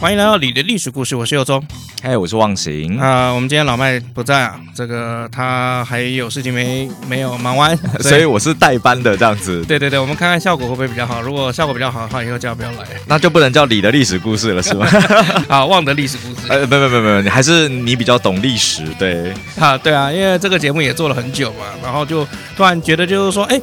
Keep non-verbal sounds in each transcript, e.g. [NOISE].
欢迎来到你的历史故事，我是佑宗，嗨，我是忘形啊、呃。我们今天老麦不在啊，这个他还有事情没没有忙完，[LAUGHS] 所以我是代班的这样子。对对对，我们看看效果会不会比较好。如果效果比较好的话，以后叫不要来，那就不能叫你的历史故事了，是吗？[LAUGHS] 啊，忘的历史故事。呃，不不不不，你还是你比较懂历史，对。啊，对啊，因为这个节目也做了很久嘛，然后就突然觉得就是说，哎。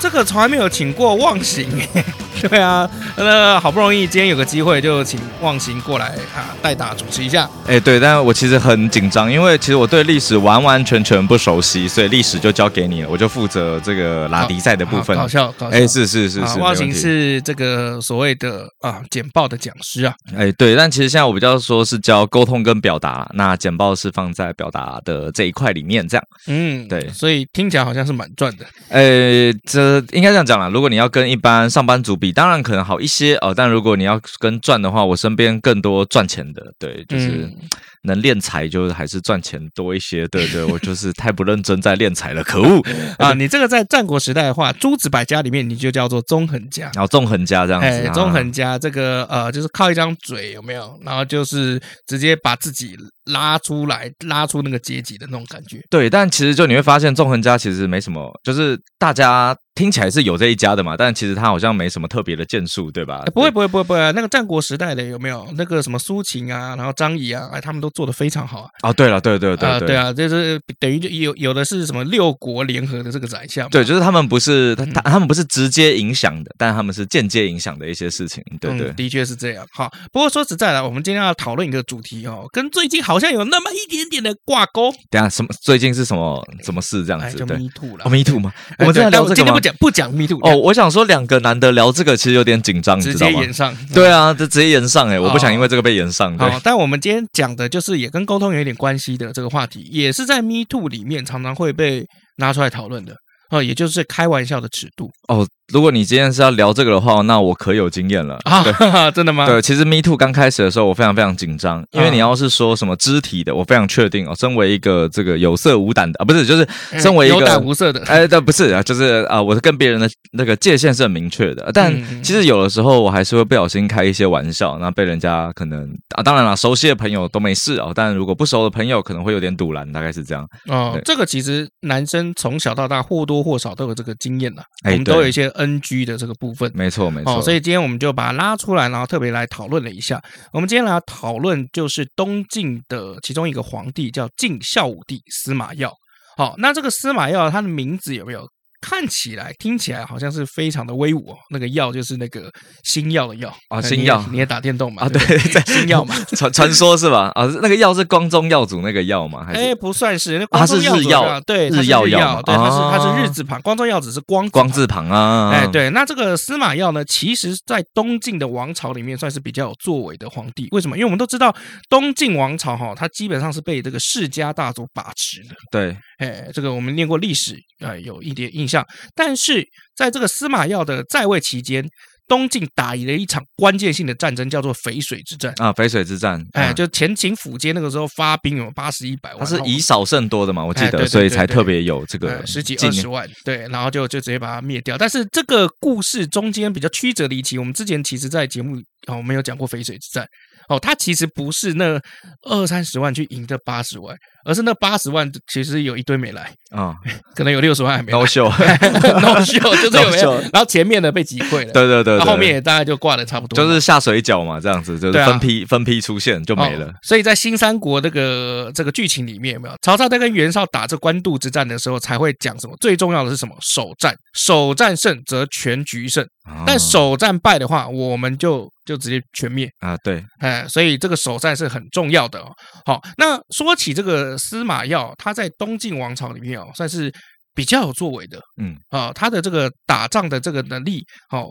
这个从来没有请过忘形，[LAUGHS] 对啊，那好不容易今天有个机会，就请忘形过来啊，代打主持一下。哎，对，但是我其实很紧张，因为其实我对历史完完全全不熟悉，所以历史就交给你了，我就负责这个拉迪赛的部分。搞笑，搞笑。哎，是是是是，忘形是这个所谓的啊简报的讲师啊。哎，对，但其实现在我比较说是教沟通跟表达，那简报是放在表达的这一块里面，这样。嗯，对，所以听起来好像是蛮赚的。哎，这。呃，应该这样讲啦，如果你要跟一般上班族比，当然可能好一些哦。但如果你要跟赚的话，我身边更多赚钱的，对，就是。嗯能练财就是还是赚钱多一些，对对，[LAUGHS] 我就是太不认真在练财了，可恶 [LAUGHS] 啊！你这个在战国时代的话，诸子百家里面你就叫做纵横家，然后纵横家这样子，哎，纵横家这个呃，就是靠一张嘴有没有？然后就是直接把自己拉出来，拉出那个阶级的那种感觉。对，但其实就你会发现纵横家其实没什么，就是大家听起来是有这一家的嘛，但其实他好像没什么特别的建树，对吧？不会不会不会不会，那个战国时代的有没有那个什么苏秦啊，然后张仪啊，哎，他们都。做的非常好啊！哦，对了，对对对对啊，就是等于就有有的是什么六国联合的这个宰相，对，就是他们不是他他们不是直接影响的，但他们是间接影响的一些事情，对对，的确是这样。好，不过说实在的，我们今天要讨论一个主题哦，跟最近好像有那么一点点的挂钩。等下什么？最近是什么什么事这样子？就 Me Too 了，Me Too 吗？我们今天聊这个今天不讲不讲 Me Too 哦，我想说两个男的聊这个其实有点紧张，直接延上。对啊，就直接延上哎，我不想因为这个被延上。好，但我们今天讲的就是也跟沟通有一点关系的这个话题，也是在 Me Too 里面常常会被拿出来讨论的，哦，也就是开玩笑的尺度哦。如果你今天是要聊这个的话，那我可有经验了啊！哈哈，[LAUGHS] 真的吗？对，其实 Me Too 刚开始的时候，我非常非常紧张，因为你要是说什么肢体的，我非常确定哦。身为一个这个有色无胆的啊，不是，就是身为一个有胆无色的，[LAUGHS] 哎，对，不是啊，就是啊，我是跟别人的那个界限是很明确的。但其实有的时候，我还是会不小心开一些玩笑，那被人家可能啊，当然了，熟悉的朋友都没事哦，但如果不熟的朋友，可能会有点堵拦，大概是这样。哦，这个其实男生从小到大或多或少都有这个经验的，我们都有一些 NG 的这个。部分没错没错，哦，所以今天我们就把它拉出来，然后特别来讨论了一下。我们今天来讨论就是东晋的其中一个皇帝叫晋孝武帝司马曜。好，那这个司马曜他的名字有没有？看起来、听起来好像是非常的威武哦。那个曜就是那个星耀的曜啊，星耀，你也打电动嘛？啊，对，[LAUGHS] 在星耀嘛，[LAUGHS] 传传说是吧？啊，那个曜是光宗耀祖那个曜吗？哎，不算是，他是日曜，对，日曜曜，对，它是日字旁，光宗耀祖是光光字旁啊。哎，对，那这个司马曜呢，其实在东晋的王朝里面算是比较有作为的皇帝。为什么？因为我们都知道东晋王朝哈，它基本上是被这个世家大族把持的。对。哎，这个我们念过历史啊，有一点印象。但是在这个司马曜的在位期间，东晋打赢了一场关键性的战争，叫做淝水之战啊。淝水之战，哎，就前秦苻坚那个时候发兵有八十一百万，他是以少胜多的嘛，我记得，所以才特别有这个十几二十万，对，然后就就直接把它灭掉。但是这个故事中间比较曲折离奇，我们之前其实在节目啊，我们有讲过淝水之战。哦，他其实不是那二三十万去赢这八十万，而是那八十万其实有一堆没来啊，哦、[LAUGHS] 可能有六十万还没来。no show，no [LAUGHS] show 就是有没有，然后前面的被击溃了，对对对，后面也大概就挂的差不多，就是下水饺嘛，这样子就是分批、啊、分批出现就没了。哦、所以在新三国这个这个剧情里面有没有，曹操在跟袁绍打这官渡之战的时候才会讲什么？最重要的是什么？首战，首战胜则全局胜。但首战败的话，我们就就直接全灭啊。对，哎，所以这个首战是很重要的哦。好，那说起这个司马曜，他在东晋王朝里面哦，算是比较有作为的。嗯啊，他的这个打仗的这个能力，好。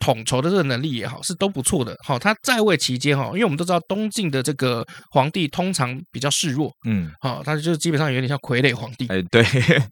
统筹的这个能力也好，是都不错的。好，他在位期间哈，因为我们都知道东晋的这个皇帝通常比较示弱，嗯，好，他就基本上有点像傀儡皇帝。哎，对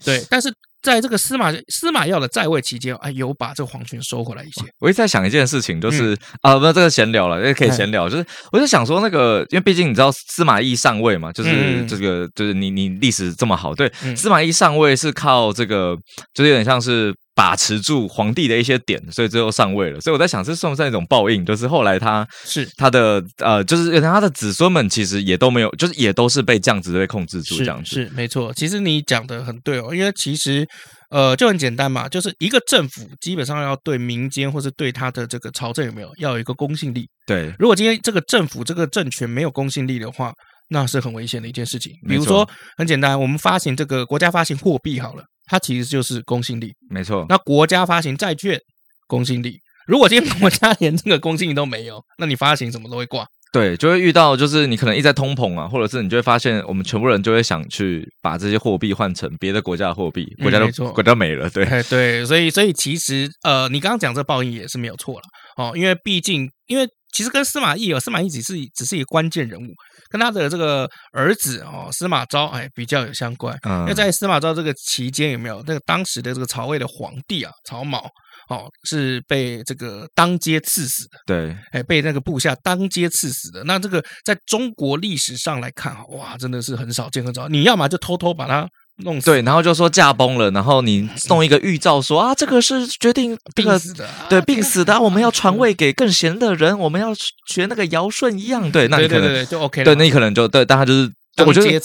对，但是在这个司马司马曜的在位期间，哎，有把这个皇权收回来一些。我一直在想一件事情，就是、嗯、啊，不，这个闲聊了，也可以闲聊。就是我就想说，那个，因为毕竟你知道司马懿上位嘛，就是这个，嗯、就是你你历史这么好，对，嗯、司马懿上位是靠这个，就是有点像是。把持住皇帝的一些点，所以最后上位了。所以我在想，这算不算一种报应？就是后来他是他的呃，就是他的子孙们其实也都没有，就是也都是被这样子被控制住，这样子是，是没错。其实你讲的很对哦，因为其实呃就很简单嘛，就是一个政府基本上要对民间或是对他的这个朝政有没有要有一个公信力。对，如果今天这个政府这个政权没有公信力的话，那是很危险的一件事情。比如说很简单，我们发行这个国家发行货币好了。它其实就是公信力，没错。那国家发行债券，公信力。如果今天国家 [LAUGHS] 连这个公信力都没有，那你发行什么都会挂。对，就会遇到，就是你可能一直在通膨啊，或者是你就会发现，我们全部人就会想去把这些货币换成别的国家的货币，国家都、嗯、国家没了。对，对，所以所以其实呃，你刚刚讲这报应也是没有错了哦，因为毕竟因为。其实跟司马懿哦，司马懿只是只是一个关键人物，跟他的这个儿子哦，司马昭哎比较有相关。嗯，因为在司马昭这个期间有没有那个当时的这个曹魏的皇帝啊，曹髦哦是被这个当街刺死的。对，哎被那个部下当街刺死的。那这个在中国历史上来看啊，哇，真的是很少见很少。你要么就偷偷把他。弄对，然后就说驾崩了，然后你送一个预兆说啊，这个是决定这个病死的，对，病死的，我们要传位给更贤的人，我们要学那个尧舜一样，对，那你可能对对对就 OK 了，对，那你可能就对，但他就是我觉得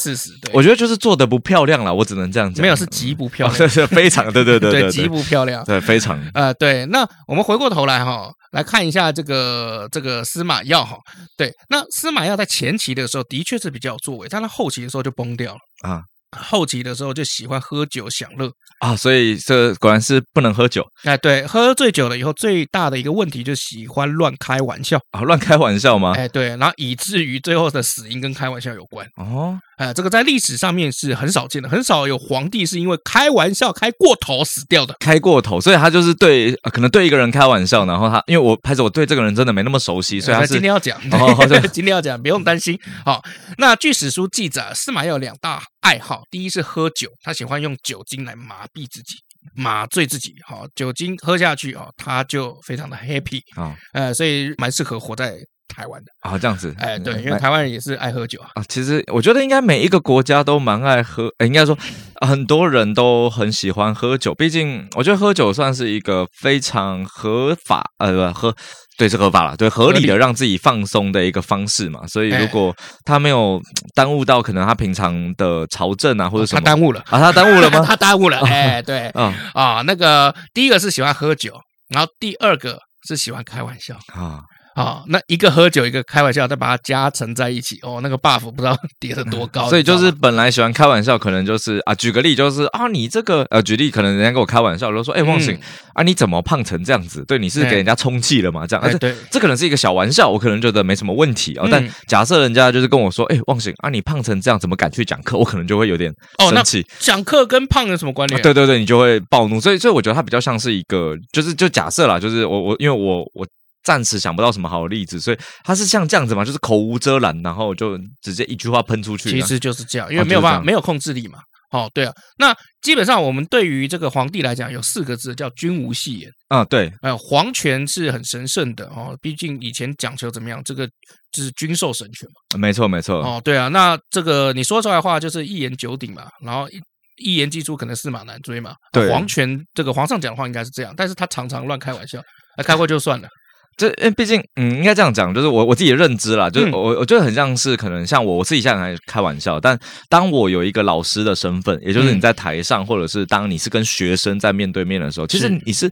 我觉得就是做的不漂亮了，我只能这样讲，没有是极不漂亮，[LAUGHS] 是是非常，对对对 [LAUGHS] 对，极不漂亮，对，非常，[LAUGHS] 呃，对，那我们回过头来哈，来看一下这个这个司马曜哈，对，那司马曜在前期的时候的确是比较有作为，但他后期的时候就崩掉了。啊。后期的时候就喜欢喝酒享乐啊，所以这果然是不能喝酒。哎，对，喝醉酒了以后，最大的一个问题就是喜欢乱开玩笑啊，乱开玩笑吗？哎，对，然后以至于最后的死因跟开玩笑有关哦。哎，这个在历史上面是很少见的，很少有皇帝是因为开玩笑开过头死掉的。开过头，所以他就是对，可能对一个人开玩笑，然后他因为我拍着我对这个人真的没那么熟悉，所以他今天要讲，哦、[LAUGHS] 今天要讲，不用担心。好，那据史书记载，司马曜有两大爱好，第一是喝酒，他喜欢用酒精来麻痹自己，麻醉自己。好，酒精喝下去哦，他就非常的 happy 啊、哦，呃，所以蛮适合活在。台湾的啊，这样子，哎，对，因为台湾人也是爱喝酒啊。啊，其实我觉得应该每一个国家都蛮爱喝，哎，应该说很多人都很喜欢喝酒。毕竟我觉得喝酒算是一个非常合法，呃，不喝，对，是合法了，对，合理的让自己放松的一个方式嘛。所以如果他没有耽误到可能他平常的朝政啊，或者什么，他耽误了啊，他耽误了吗？[LAUGHS] 他耽误了，哎，对，啊啊，那个第一个是喜欢喝酒，然后第二个是喜欢开玩笑啊。啊、哦，那一个喝酒，一个开玩笑，再把它加成在一起，哦，那个 buff 不知道 [LAUGHS] 叠得多高。所以就是本来喜欢开玩笑，可能就是啊，举个例，就是啊，你这个呃，举例，可能人家跟我开玩笑，都说，哎，忘醒啊，你怎么胖成这样子？对，你是给人家充气了嘛？这样，哎，对，这可能是一个小玩笑，我可能觉得没什么问题啊。但假设人家就是跟我说，哎，忘醒啊，你胖成这样，怎么敢去讲课？我可能就会有点生气。讲课跟胖有什么关联？对对对，你就会暴怒。所以，所以我觉得他比较像是一个，就是就假设啦，就是我我因为我我。暂时想不到什么好的例子，所以他是像这样子嘛，就是口无遮拦，然后就直接一句话喷出去。其实就是这样，因为没有办法，没有控制力嘛。哦，对啊。那基本上我们对于这个皇帝来讲，有四个字叫“君无戏言”。啊，对，呃，皇权是很神圣的哦，毕竟以前讲求怎么样，这个就是君受神权嘛。没错，没错。哦，对啊。那这个你说出来的话就是一言九鼎嘛，然后一一言既出，可能驷马难追嘛。对，皇权这个皇上讲的话应该是这样，但是他常常乱开玩笑，那开过就算了。这因为毕竟，嗯，应该这样讲，就是我我自己的认知啦，就是我我觉得很像是可能像我我自己现在还开玩笑，但当我有一个老师的身份，也就是你在台上，或者是当你是跟学生在面对面的时候，其实你是。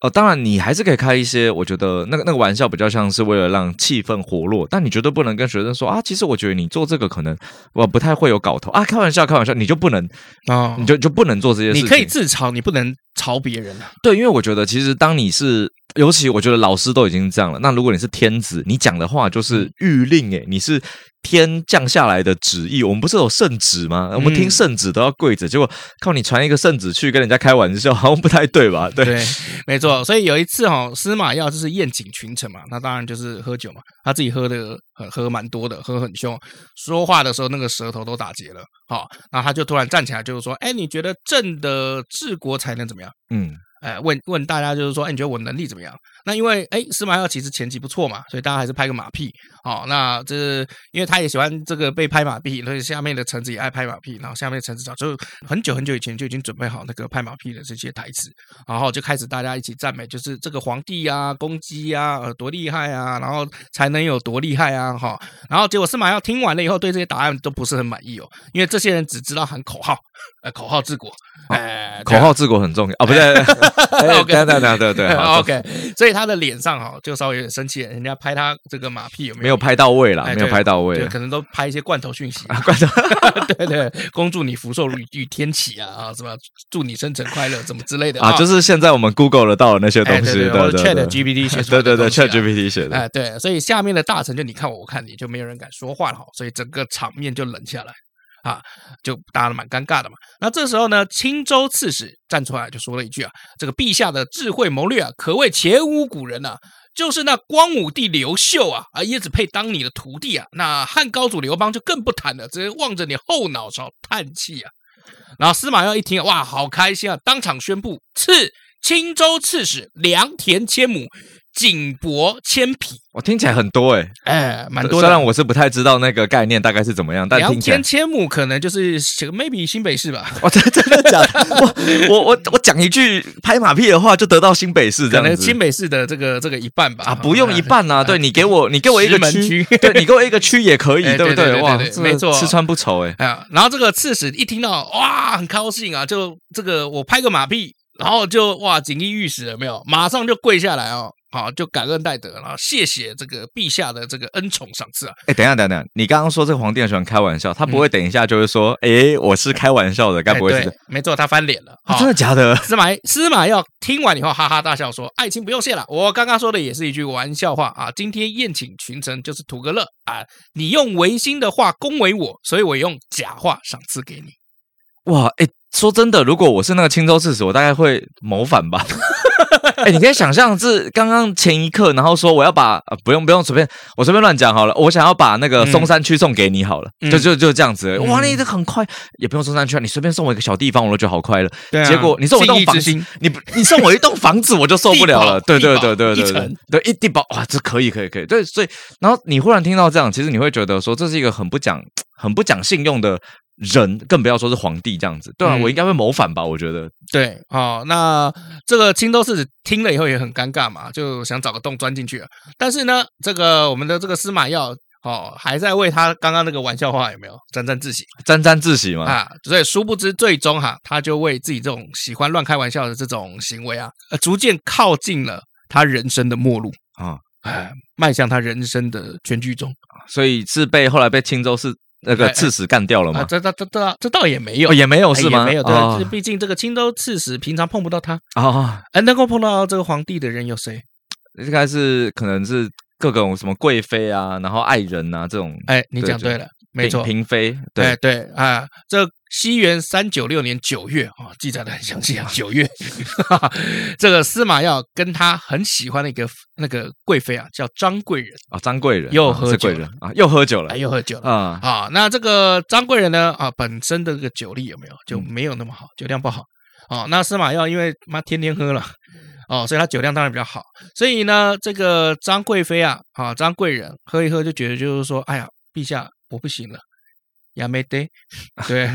哦，当然，你还是可以开一些，我觉得那个那个玩笑比较像是为了让气氛活络，但你绝对不能跟学生说啊，其实我觉得你做这个可能我不太会有搞头啊，开玩笑，开玩笑，你就不能啊，哦、你就就不能做这些事情。你可以自嘲，你不能嘲别人啊。对，因为我觉得其实当你是尤其我觉得老师都已经这样了，那如果你是天子，你讲的话就是谕令，诶，你是。天降下来的旨意，我们不是有圣旨吗？我们听圣旨都要跪着，嗯、结果靠你传一个圣旨去跟人家开玩笑，好像不太对吧？对，对没错。所以有一次哈，司马曜就是宴请群臣嘛，那当然就是喝酒嘛，他自己喝的很喝蛮多的，喝很凶，说话的时候那个舌头都打结了。好，然后他就突然站起来，就是说：“哎，你觉得朕的治国才能怎么样？”嗯。哎，问问大家就是说，哎，你觉得我能力怎么样？那因为哎，司马曜其实前期不错嘛，所以大家还是拍个马屁。好、哦，那这是因为他也喜欢这个被拍马屁，所以下面的臣子也爱拍马屁。然后下面的臣子早就很久很久以前就已经准备好那个拍马屁的这些台词，然后就开始大家一起赞美，就是这个皇帝啊，公鸡啊，呃，多厉害啊，然后才能有多厉害啊，哈、哦。然后结果司马曜听完了以后，对这些答案都不是很满意哦，因为这些人只知道喊口号。呃，口号治国，哎，口号治国很重要啊，不对 [LAUGHS]，OK，[LAUGHS] 对对对对对，OK，[LAUGHS] 所以他的脸上哈就稍微有点生气，人家拍他这个马屁有没有？没有拍到位啦，没有拍到位，可能都拍一些罐头讯息，[LAUGHS] 罐头，对对，恭祝你福寿与天齐啊啊，什么祝你生辰快乐，怎么之类的。啊，就是现在我们 Google 得到的那些东西，对对对，Chat GPT 写的，对对对，Chat GPT 写的，哎，对，所以下面的大臣就你看我，我看你，就没有人敢说话了哈，所以整个场面就冷下来。啊，就大家蛮尴尬的嘛。那这时候呢，青州刺史站出来就说了一句啊：“这个陛下的智慧谋略啊，可谓前无古人啊。就是那光武帝刘秀啊，啊也只配当你的徒弟啊。那汉高祖刘邦就更不谈了，只望着你后脑勺叹气啊。”然后司马曜一听，哇，好开心啊，当场宣布赐青州刺史良田千亩。锦帛千匹，我听起来很多哎，哎，蛮多。虽然我是不太知道那个概念大概是怎么样，但听起来千亩可能就是 maybe 新北市吧。我 [LAUGHS] 真真的假的？我我我我讲一句拍马屁的话，就得到新北市这样子。可能新北市的这个这个一半吧。啊，不用一半啊，[LAUGHS] 对你给我你给我一个区，对你给我一个区也可以，[LAUGHS] 对不对？哇，没错，吃穿不愁哎。啊，然后这个刺史一听到哇，很高兴啊，就这个我拍个马屁，然后就哇，锦衣玉食了没有？马上就跪下来哦。好，就感恩戴德，然后谢谢这个陛下的这个恩宠赏赐啊！哎，等一下，等等，你刚刚说这个皇帝很喜欢开玩笑，他不会等一下就会说，哎、嗯，我是开玩笑的，该不会是？没错，他翻脸了，啊、真的假的？司马司马曜听完以后哈哈大笑说：“爱卿不用谢了，我刚刚说的也是一句玩笑话啊！今天宴请群臣就是图个乐啊！你用违心的话恭维我，所以我用假话赏赐给你。哇，哎，说真的，如果我是那个青州刺史，我大概会谋反吧。”哎，你可以想象是刚刚前一刻，然后说我要把呃不用不用随便，我随便乱讲好了，我想要把那个松山区送给你好了，嗯、就就就这样子。哇，你这很快，也不用松山区啊，你随便送我一个小地方，我都觉得好快乐。对啊、结果你送我一栋房子，你你送我一栋房子，我就受不了了。对对对对对对，对一地保哇，这可以可以可以。对，所以然后你忽然听到这样，其实你会觉得说这是一个很不讲很不讲信用的。人更不要说是皇帝这样子，对啊，嗯、我应该会谋反吧？我觉得，对，好、哦，那这个青州刺史听了以后也很尴尬嘛，就想找个洞钻进去了。但是呢，这个我们的这个司马曜哦，还在为他刚刚那个玩笑话有没有沾沾自喜？沾沾自喜嘛啊！所以殊不知，最终哈，他就为自己这种喜欢乱开玩笑的这种行为啊，逐渐靠近了他人生的末路啊，哎，迈向他人生的全剧终。所以是被后来被青州刺。那个刺史干掉了吗？这、这、这、这、这倒也没有，也没有是吗？没有，对，毕竟这个青州刺史平常碰不到他啊，哎，能够碰到这个皇帝的人有谁？应该是可能是各种什么贵妃啊，然后爱人啊这种。哎，你讲对了，没错，嫔妃。对对啊，这。西元三九六年九月啊，记载的很详细啊。九月，这个司马曜跟他很喜欢的一个那个贵妃啊，叫张贵人啊，张贵人又喝酒了啊，又喝酒了，又喝酒了啊。好，那这个张贵人呢啊，本身的这个酒力有没有就没有那么好，酒量不好哦。那司马曜因为妈天天喝了哦，所以他酒量当然比较好。所以呢，这个张贵妃啊，啊张贵人喝一喝就觉得就是说，哎呀，陛下我不行了。亚美得，[LAUGHS] 对，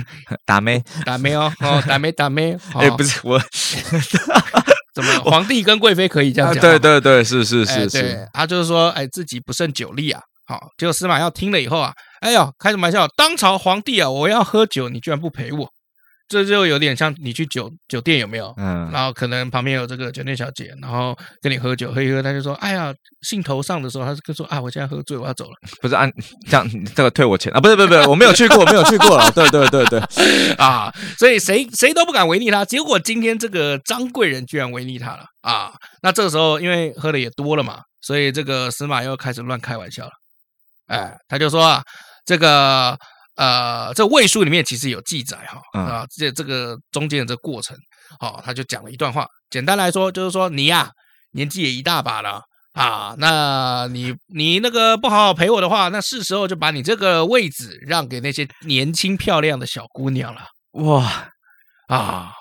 打妹打妹哦，哦，打妹打妹，[LAUGHS] 哎，不是我，[LAUGHS] 怎么皇帝跟贵妃可以这样讲？对对对，是是是是，他就是说，哎，自己不胜酒力啊，好，结果司马曜听了以后啊，哎呦，开什么玩笑？当朝皇帝啊，我要喝酒，你居然不陪我，这就有点像你去酒酒店有没有？嗯，然后可能旁边有这个酒店小姐，然后跟你喝酒，喝一喝，他就说：“哎呀，兴头上的时候，他就说啊，我现在喝醉，我要走了。”不是按这样，这个退我钱啊？不是，不是，不是，我没有去过，没有去过了。对，对，对，对，[LAUGHS] 啊，所以谁谁都不敢违逆他。结果今天这个张贵人居然违逆他了啊！那这个时候因为喝的也多了嘛，所以这个司马又开始乱开玩笑了。哎，他就说啊，这个。呃，这魏书里面其实有记载哈，啊，这这个中间的这个过程，好，他就讲了一段话。简单来说，就是说你呀，年纪也一大把了啊，那你你那个不好好陪我的话，那是时候就把你这个位置让给那些年轻漂亮的小姑娘了。哇啊！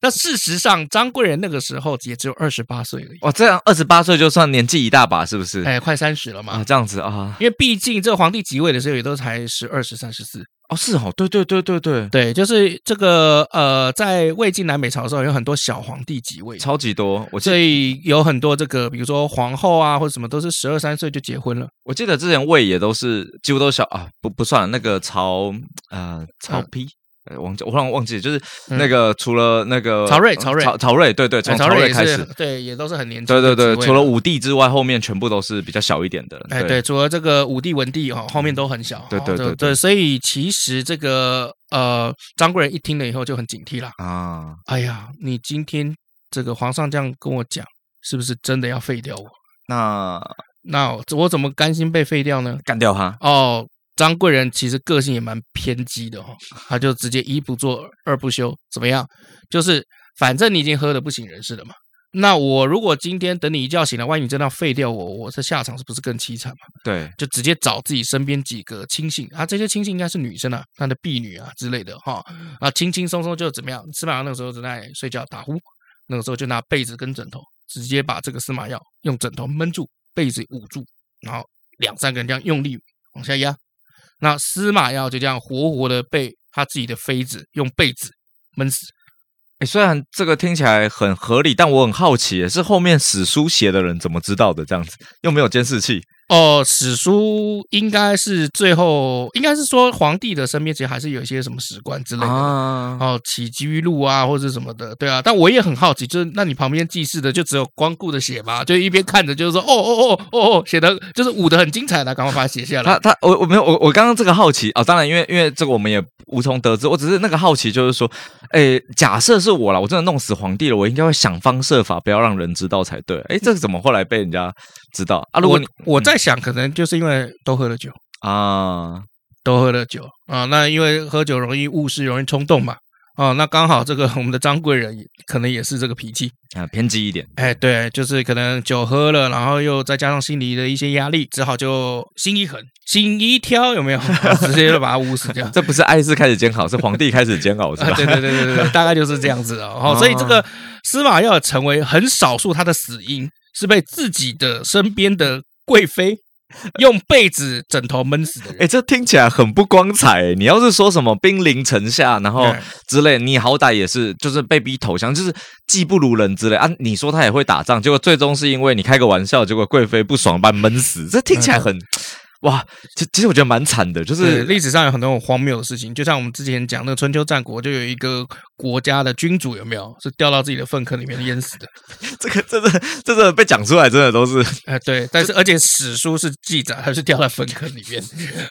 那事实上，张贵人那个时候也只有二十八岁而已。哇，这样二十八岁就算年纪一大把，是不是？哎，快三十了嘛。啊，这样子啊，因为毕竟这个皇帝即位的时候也都才十二、十三、十四。哦，是哦，对对对对对对，就是这个呃，在魏晋南北朝的时候，有很多小皇帝即位，超级多。我所以有很多这个，比如说皇后啊，或者什么，都是十二三岁就结婚了。我记得之前魏也都是几乎都小啊，不不算了，那个曹呃曹丕。嗯忘记，我忽然忘记，就是那个除了那个曹睿，曹睿，曹曹睿，对对，从曹睿开始，对，也都是很年轻。对对对，除了武帝之外，后面全部都是比较小一点的。哎，对，除了这个武帝、文帝哈，后面都很小。对对对对，所以其实这个呃，张贵人一听了以后就很警惕了啊！哎呀，你今天这个皇上这样跟我讲，是不是真的要废掉我？那那我怎么甘心被废掉呢？干掉他哦。张贵人其实个性也蛮偏激的哈，他就直接一不做二不休，怎么样？就是反正你已经喝得不省人事了嘛，那我如果今天等你一觉醒来，万一你真的要废掉我，我这下场是不是更凄惨嘛？对，就直接找自己身边几个亲信啊，这些亲信应该是女生啊，她的婢女啊之类的哈，啊，轻轻松松就怎么样？司马曜那个时候正在睡觉打呼，那个时候就拿被子跟枕头，直接把这个司马曜用枕头闷住，被子捂住，然后两三个人这样用力往下压。那司马曜就这样活活的被他自己的妃子用被子闷死。哎，虽然这个听起来很合理，但我很好奇，是后面史书写的人怎么知道的？这样子又没有监视器。哦，史书应该是最后，应该是说皇帝的身边其实还是有一些什么史官之类的，啊、哦，起居录啊或者什么的，对啊。但我也很好奇，就是那你旁边记事的就只有光顾着写吗？就一边看着就是说，哦哦哦哦哦，写的就是舞的很精彩的，赶快把它写下来。他他我我没有我我刚刚这个好奇啊、哦，当然因为因为这个我们也无从得知，我只是那个好奇，就是说，哎，假设是我了，我真的弄死皇帝了，我应该会想方设法不要让人知道才对。哎，这个怎么后来被人家知道啊？如果你我，我在。想可能就是因为都喝了酒啊，都喝了酒啊，那因为喝酒容易误事，容易冲动嘛，啊，那刚好这个我们的张贵人可能也是这个脾气啊，偏激一点，哎，对，就是可能酒喝了，然后又再加上心里的一些压力，只好就心一狠，心一挑，有没有？[LAUGHS] 直接就把他捂死掉。这不是爱是开始煎熬，是皇帝开始煎熬，是吧？对对对对对，大概就是这样子哦。所以这个司马曜成为很少数，他的死因是被自己的身边的。贵妃 [LAUGHS] 用被子枕头闷死的人，哎，这听起来很不光彩。你要是说什么兵临城下，然后之类，你好歹也是就是被逼投降，就是技不如人之类啊。你说他也会打仗，结果最终是因为你开个玩笑，结果贵妃不爽把你闷死，这听起来很。哇，其其实我觉得蛮惨的，就是历史上有很多很荒谬的事情，就像我们之前讲那个春秋战国，就有一个国家的君主有没有是掉到自己的粪坑里面淹死的？[LAUGHS] 这个真的，真的被讲出来，真的都是哎 [LAUGHS] 对，但是而且史书是记载他是掉在粪坑里面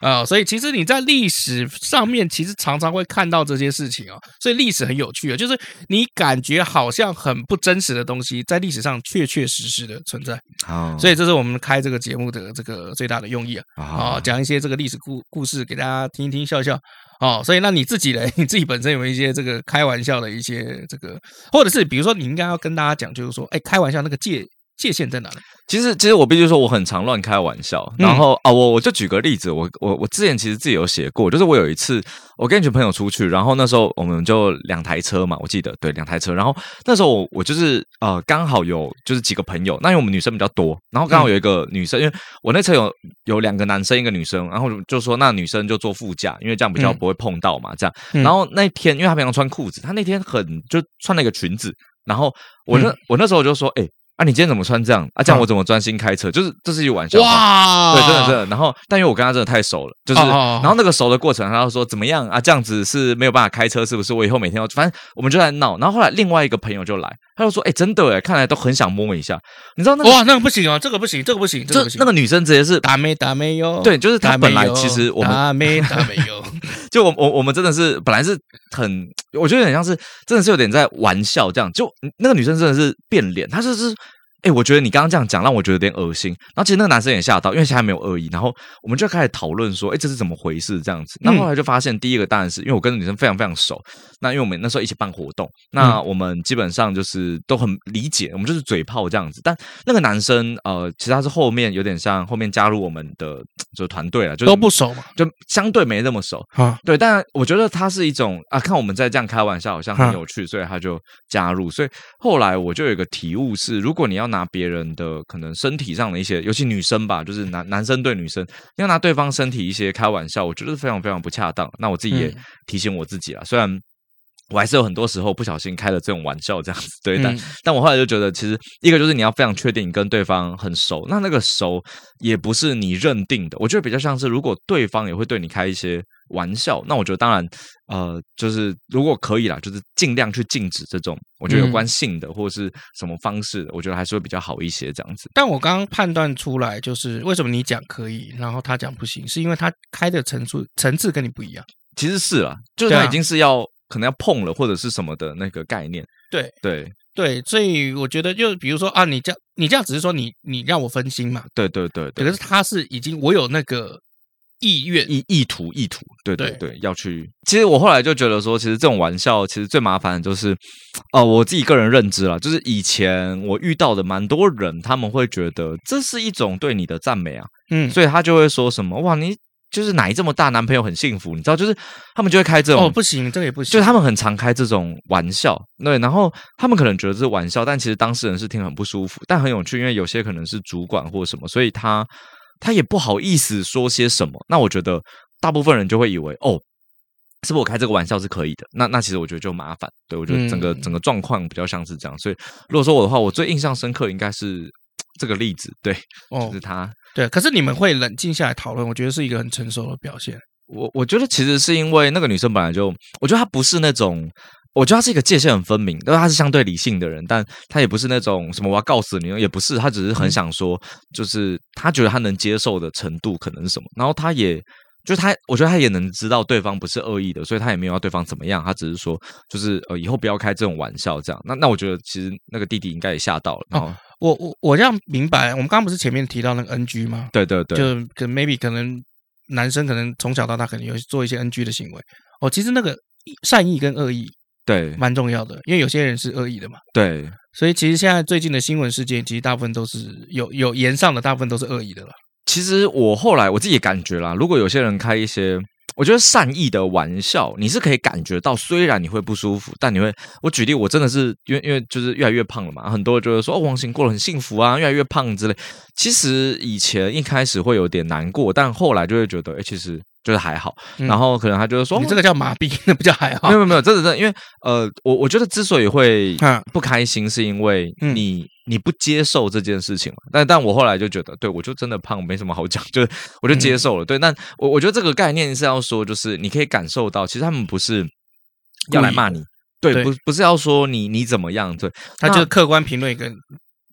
啊、哦，所以其实你在历史上面其实常常会看到这些事情哦，所以历史很有趣啊，就是你感觉好像很不真实的东西，在历史上确确实实的存在啊，哦、所以这是我们开这个节目的这个最大的用意啊。啊，讲一些这个历史故故事给大家听一听，笑笑。哦，所以那你自己嘞？[LAUGHS] 你自己本身有没有一些这个开玩笑的一些这个，或者是比如说你应该要跟大家讲，就是说，哎，开玩笑那个界界限在哪里？其实，其实我必须说，我很常乱开玩笑。然后啊、我我就举个例子，我我我之前其实自己有写过，就是我有一次，我跟一群朋友出去，然后那时候我们就两台车嘛，我记得对，两台车。然后那时候我我就是呃，刚好有就是几个朋友，那因为我们女生比较多，然后刚好有一个女生，嗯、因为我那车有有两个男生一个女生，然后就说那女生就坐副驾，因为这样比较不会碰到嘛，这样。嗯、然后那天因为她平常穿裤子，她那天很就穿了一个裙子，然后我那、嗯、我那时候就说，哎。啊，你今天怎么穿这样啊？这样我怎么专心开车？就是这是一个玩笑对，真的真的。然后，但因为我跟他真的太熟了，就是，然后那个熟的过程，他就说怎么样啊？这样子是没有办法开车，是不是？我以后每天要，反正我们就在闹。然后后来另外一个朋友就来，他就说，哎，真的哎，看来都很想摸一下。你知道那个？哇，那个不行啊，这个不行，这个不行，这个不行。那个女生直接是打没打没哟？对，就是她本来其实我们打没打没哟？[LAUGHS] 就我我我们真的是本来是很，我觉得很像是真的是有点在玩笑这样。就那个女生真的是变脸，她就是。哎，我觉得你刚刚这样讲让我觉得有点恶心。然后其实那个男生也吓到，因为现在没有恶意。然后我们就开始讨论说，哎，这是怎么回事？这样子。那后来就发现，第一个当然是因为我跟女生非常非常熟。那因为我们那时候一起办活动，那我们基本上就是都很理解，我们就是嘴炮这样子。但那个男生呃，其实他是后面有点像后面加入我们的就团队了，就都不熟嘛，就相对没那么熟啊。对，但我觉得他是一种啊，看我们在这样开玩笑，好像很有趣，所以他就加入。所以后来我就有一个体悟是，如果你要拿别人的可能身体上的一些，尤其女生吧，就是男男生对女生要拿对方身体一些开玩笑，我觉得是非常非常不恰当。那我自己也提醒我自己了，虽然。我还是有很多时候不小心开了这种玩笑，这样子对，但、嗯、但我后来就觉得，其实一个就是你要非常确定你跟对方很熟，那那个熟也不是你认定的，我觉得比较像是如果对方也会对你开一些玩笑，那我觉得当然呃，就是如果可以啦，就是尽量去禁止这种我觉得有关性的、嗯、或者是什么方式的，我觉得还是会比较好一些这样子。但我刚刚判断出来，就是为什么你讲可以，然后他讲不行，是因为他开的层次层次跟你不一样。其实是啦，就是他已经是要。可能要碰了或者是什么的那个概念，对对对，所以我觉得就比如说啊，你这样你这样只是说你你让我分心嘛，对对对对，可是他是已经我有那个意愿意意图意图，对对对，要去。其实我后来就觉得说，其实这种玩笑其实最麻烦的就是，哦、呃，我自己个人认知了，就是以前我遇到的蛮多人，他们会觉得这是一种对你的赞美啊，嗯，所以他就会说什么哇你。就是奶这么大，男朋友很幸福，你知道？就是他们就会开这种哦，不行，这个也不行。就是他们很常开这种玩笑，对。然后他们可能觉得这是玩笑，但其实当事人是听很不舒服，但很有趣，因为有些可能是主管或什么，所以他他也不好意思说些什么。那我觉得大部分人就会以为，哦，是不是我开这个玩笑是可以的？那那其实我觉得就麻烦。对，我觉得整个、嗯、整个状况比较像是这样。所以如果说我的话，我最印象深刻应该是这个例子，对，哦、就是他。对，可是你们会冷静下来讨论，我觉得是一个很成熟的表现。我我觉得其实是因为那个女生本来就，我觉得她不是那种，我觉得他是一个界限很分明，因为他是相对理性的人，但他也不是那种什么我要告诉你，也不是，他只是很想说，就是他觉得他能接受的程度可能是什么，然后他也就是她，我觉得他也能知道对方不是恶意的，所以他也没有要对方怎么样，他只是说，就是呃以后不要开这种玩笑这样。那那我觉得其实那个弟弟应该也吓到了，然后。哦我我我这样明白，我们刚刚不是前面提到那个 NG 吗？对对对，就可 maybe 可能男生可能从小到大可能有做一些 NG 的行为。哦，其实那个善意跟恶意对蛮重要的，因为有些人是恶意的嘛。对，所以其实现在最近的新闻事件，其实大部分都是有有言上的，大部分都是恶意的了。其实我后来我自己感觉啦，如果有些人开一些。我觉得善意的玩笑，你是可以感觉到，虽然你会不舒服，但你会。我举例，我真的是因为因为就是越来越胖了嘛，很多人就会说哦，王型过得很幸福啊，越来越胖之类。其实以前一开始会有点难过，但后来就会觉得，哎，其实。就是还好，然后可能他就是说，你这个叫麻痹，那不叫还好。没有没有，真的真的，因为呃，我我觉得之所以会不开心，是因为你你不接受这件事情嘛。但但我后来就觉得，对我就真的胖，没什么好讲，[LAUGHS] 就是我就接受了。对，但我我觉得这个概念是要说，就是你可以感受到，其实他们不是要来骂你，对，不不是要说你你怎么样，对，他就是客观评论一个。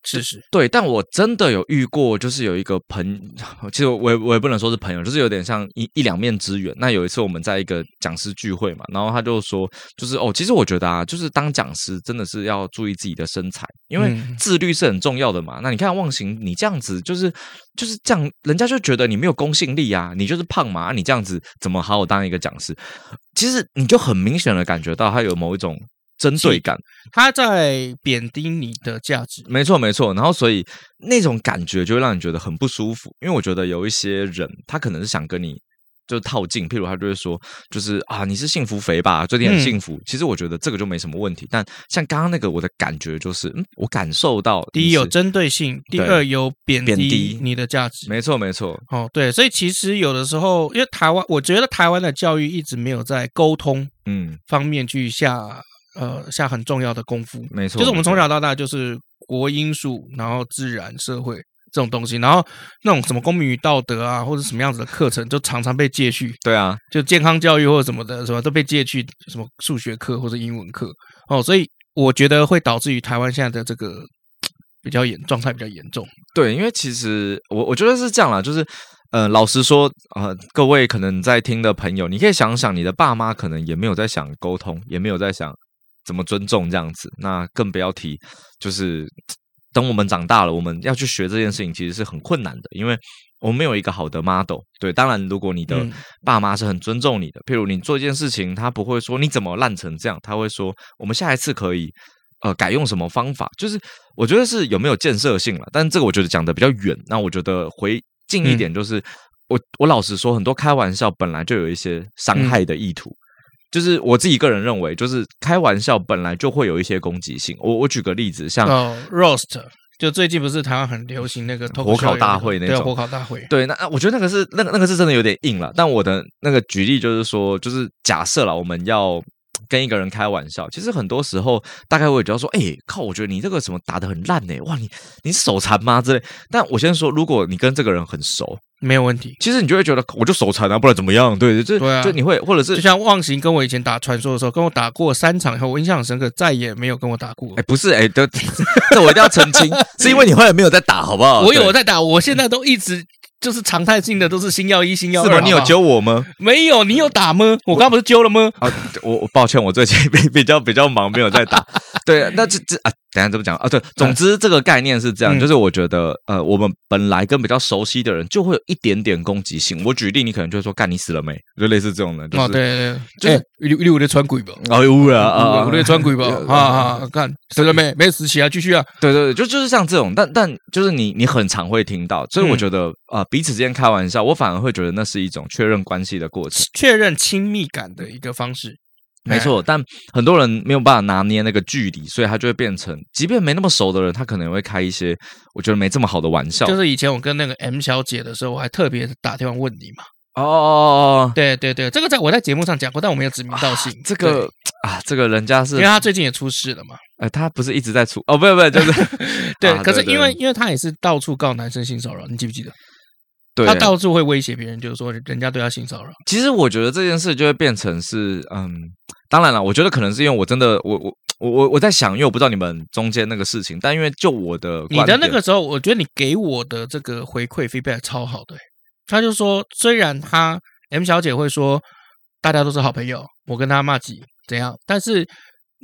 事实对，但我真的有遇过，就是有一个朋，[LAUGHS] 其实我也我也不能说是朋友，就是有点像一一两面之缘。那有一次我们在一个讲师聚会嘛，然后他就说，就是哦，其实我觉得啊，就是当讲师真的是要注意自己的身材，因为自律是很重要的嘛。嗯、那你看忘形，你这样子就是就是这样，人家就觉得你没有公信力啊，你就是胖嘛，你这样子怎么好好当一个讲师？其实你就很明显的感觉到他有某一种。针对感，他在贬低你的价值。没错，没错。然后，所以那种感觉就会让你觉得很不舒服。因为我觉得有一些人，他可能是想跟你就套近，譬如他就会说，就是啊，你是幸福肥吧，最近很幸福。嗯、其实我觉得这个就没什么问题。但像刚刚那个，我的感觉就是，嗯，我感受到第一有针对性，第二有贬低你的价值。没错，没错。哦，对，所以其实有的时候，因为台湾，我觉得台湾的教育一直没有在沟通嗯方面去下。呃，下很重要的功夫，没错，就是我们从小到大就是国英数，然后自然社会这种东西，然后那种什么公民与道德啊，或者什么样子的课程，就常常被借去。对啊，就健康教育或者什么的，什么都被借去什么数学课或者英文课哦，所以我觉得会导致于台湾现在的这个比较严状态比较严重。对，因为其实我我觉得是这样啦，就是。呃，老实说，呃，各位可能在听的朋友，你可以想想，你的爸妈可能也没有在想沟通，也没有在想怎么尊重这样子。那更不要提，就是等我们长大了，我们要去学这件事情，其实是很困难的，因为我们没有一个好的 model。对，当然，如果你的爸妈是很尊重你的，譬如你做一件事情，他不会说你怎么烂成这样，他会说我们下一次可以呃改用什么方法。就是我觉得是有没有建设性了，但这个我觉得讲的比较远。那我觉得回。近一点就是，我我老实说，很多开玩笑本来就有一些伤害的意图，嗯、就是我自己个人认为，就是开玩笑本来就会有一些攻击性。我我举个例子，像、哦、roast，就最近不是台湾很流行那个火烤大会那种，对，火烤大会，对，那我觉得那个是那个那个是真的有点硬了。但我的那个举例就是说，就是假设了我们要。跟一个人开玩笑，其实很多时候大概我也觉得说，哎、欸，靠，我觉得你这个什么打的很烂呢？哇，你你手残吗？之类。但我先说，如果你跟这个人很熟，没有问题。其实你就会觉得，我就手残啊，不然怎么样？对，就对啊，就你会，或者是就像忘形跟我以前打传说的时候，跟我打过三场以后，我印象很深刻，再也没有跟我打过。哎、欸，不是，哎、欸，这这我一定要澄清，[LAUGHS] 是因为你后来没有在打，好不好？我有在打，我现在都一直。就是常态性的都是星耀一、星耀二。是吗？你有揪我吗？没有，你有打吗？我刚刚不是揪了吗？啊，我我抱歉，我最近 [LAUGHS] 比比较比较忙，没有在打。对，那这这啊，等下怎么讲啊？对，总之这个概念是这样，嗯、就是我觉得呃，我们本来跟比较熟悉的人就会有一点点攻击性。我举例，你可能就会说干你死了没？就类似这种的。就是、哦，对对对，就是你你有在穿鬼吧？哦，有啊啊，我在穿鬼吧？啊啊，干死了没？没死起啊，继续啊！对对对，就就是像这种，但但就是你你很常会听到，所以我觉得啊、嗯呃，彼此之间开玩笑。我反而会觉得那是一种确认关系的过程，确认亲密感的一个方式。没错，但很多人没有办法拿捏那个距离，所以他就会变成，即便没那么熟的人，他可能会开一些我觉得没这么好的玩笑。就是以前我跟那个 M 小姐的时候，我还特别打电话问你嘛。哦哦哦，对对对，这个在我在节目上讲过，但我没有指名道姓。这个啊，这个人家是，因为他最近也出事了嘛。呃，他不是一直在出哦，不不不，就是 [LAUGHS] 对，可是因为因为他也是到处告男生性骚扰，你记不记得？对，他到处会威胁别人，就是说人家对他性骚扰。其实我觉得这件事就会变成是，嗯，当然了，我觉得可能是因为我真的，我我我我我在想，因为我不知道你们中间那个事情，但因为就我的，你的那个时候，我觉得你给我的这个回馈 feedback 超好的。他就说，虽然他 M 小姐会说大家都是好朋友，我跟他骂几怎样，但是。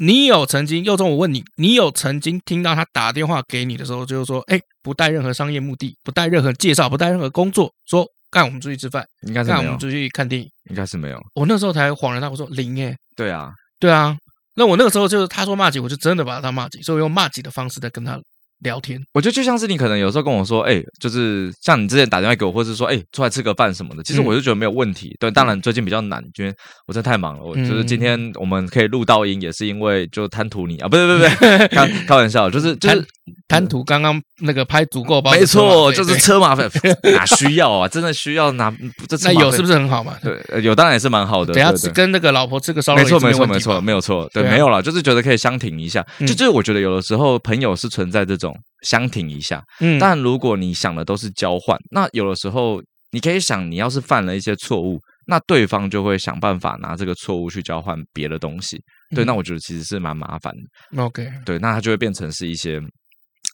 你有曾经，又中我问你，你有曾经听到他打电话给你的时候，就是说，哎，不带任何商业目的，不带任何介绍，不带任何工作，说干我们出去吃饭，应该是干我们出去看电影，应该是没有。我那时候才恍然大悟，说零耶。对啊，对啊。那我那个时候就是他说骂街，我就真的把他骂街，所以我用骂街的方式在跟他。聊天，我觉得就像是你可能有时候跟我说，哎、欸，就是像你之前打电话给我，或是说，哎、欸，出来吃个饭什么的，其实我就觉得没有问题。嗯、对，当然最近比较难，因为我真的太忙了。我就是今天我们可以录到音，也是因为就贪图你啊，不是不是不是，[LAUGHS] 开开玩笑，就是就是贪图刚刚那个拍足够包，没错，就是车马费 [LAUGHS] 哪需要啊？真的需要拿这车？那有是不是很好嘛？对，有当然也是蛮好的。等下跟那个老婆吃个烧肉，没错没错没错，没有错，对，没有了，就是觉得可以相挺一下。就就是我觉得有的时候朋友是存在这种。相挺一下，嗯，但如果你想的都是交换，那有的时候你可以想，你要是犯了一些错误，那对方就会想办法拿这个错误去交换别的东西，对，那我觉得其实是蛮麻烦的。OK，对，那它就会变成是一些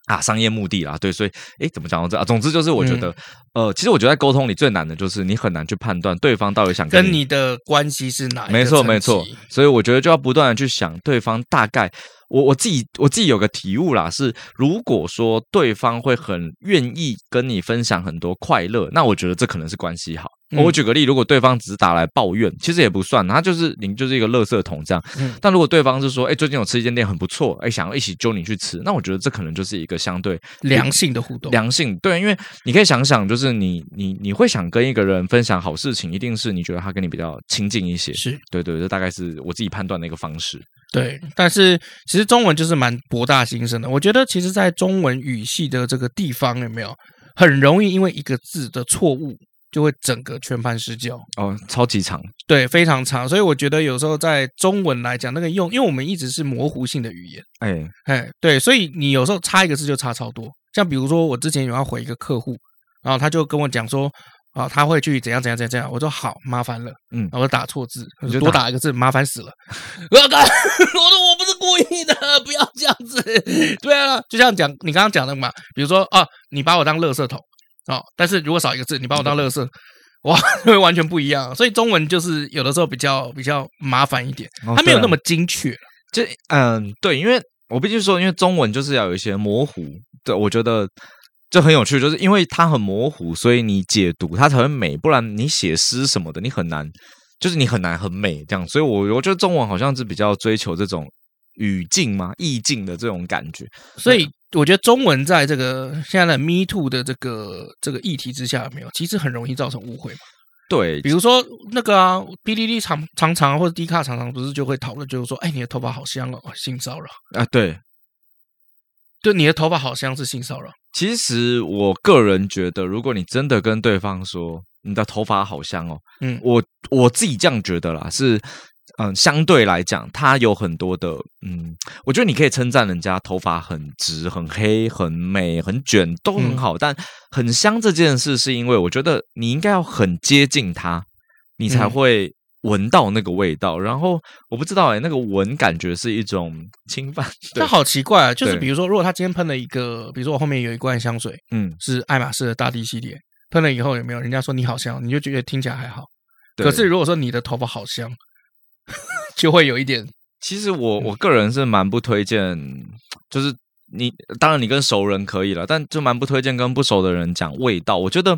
啊商业目的啦，对，所以诶，怎么讲到这啊？总之就是我觉得，嗯、呃，其实我觉得在沟通里最难的就是你很难去判断对方到底想跟你，的关系是哪没错没错，所以我觉得就要不断的去想对方大概。我我自己我自己有个体悟啦，是如果说对方会很愿意跟你分享很多快乐，那我觉得这可能是关系好。嗯、我举个例，如果对方只是打来抱怨，其实也不算，他就是您就是一个垃圾桶这样。嗯、但如果对方是说，哎，最近有吃一间店很不错，哎，想要一起揪你去吃，那我觉得这可能就是一个相对良性的互动。良性对，因为你可以想想，就是你你你会想跟一个人分享好事情，一定是你觉得他跟你比较亲近一些。是对对，这大概是我自己判断的一个方式。对，但是其实中文就是蛮博大精深的。我觉得，其实，在中文语系的这个地方，有没有很容易因为一个字的错误，就会整个全盘失焦。哦，超级长，对，非常长。所以我觉得有时候在中文来讲，那个用，因为我们一直是模糊性的语言，哎哎，对，所以你有时候差一个字就差超多。像比如说，我之前有要回一个客户，然后他就跟我讲说。啊，他会去怎样怎样怎样怎样？我说好，麻烦了。嗯，我打错字，我就多打一个字，麻烦死了。[LAUGHS] 我说我不是故意的，不要这样子。对啊，就像讲你刚刚讲的嘛，比如说啊，你把我当垃圾桶哦，但是如果少一个字，你把我当垃圾，哇，会完全不一样。所以中文就是有的时候比较比较麻烦一点，它没有那么精确。就嗯，对，因为我必须说，因为中文就是要有一些模糊。对，我觉得。这很有趣，就是因为它很模糊，所以你解读它才会美。不然你写诗什么的，你很难，就是你很难很美这样。所以我，我我觉得中文好像是比较追求这种语境嘛、意境的这种感觉。所以，我觉得中文在这个现在的 Me Too 的这个这个议题之下，有没有其实很容易造成误会嘛。对，比如说那个啊，PTT 常常常或者 D 卡常常不是就会讨论，就是说，哎，你的头发好香哦，性骚扰啊，对。就你的头发好香是性骚扰。其实我个人觉得，如果你真的跟对方说你的头发好香哦，嗯，我我自己这样觉得啦，是嗯，相对来讲，他有很多的嗯，我觉得你可以称赞人家头发很直、很黑、很美、很卷都很好，嗯，但很香这件事，是因为我觉得你应该要很接近他，你才会。闻到那个味道，然后我不知道哎、欸，那个闻感觉是一种侵犯。那好奇怪啊！就是比如说，如果他今天喷了一个，比如说我后面有一罐香水，嗯，是爱马仕的大地系列，喷了以后有没有人家说你好香，你就觉得听起来还好。可是如果说你的头发好香，[LAUGHS] 就会有一点。其实我我个人是蛮不推荐，就是。你当然，你跟熟人可以了，但就蛮不推荐跟不熟的人讲味道。我觉得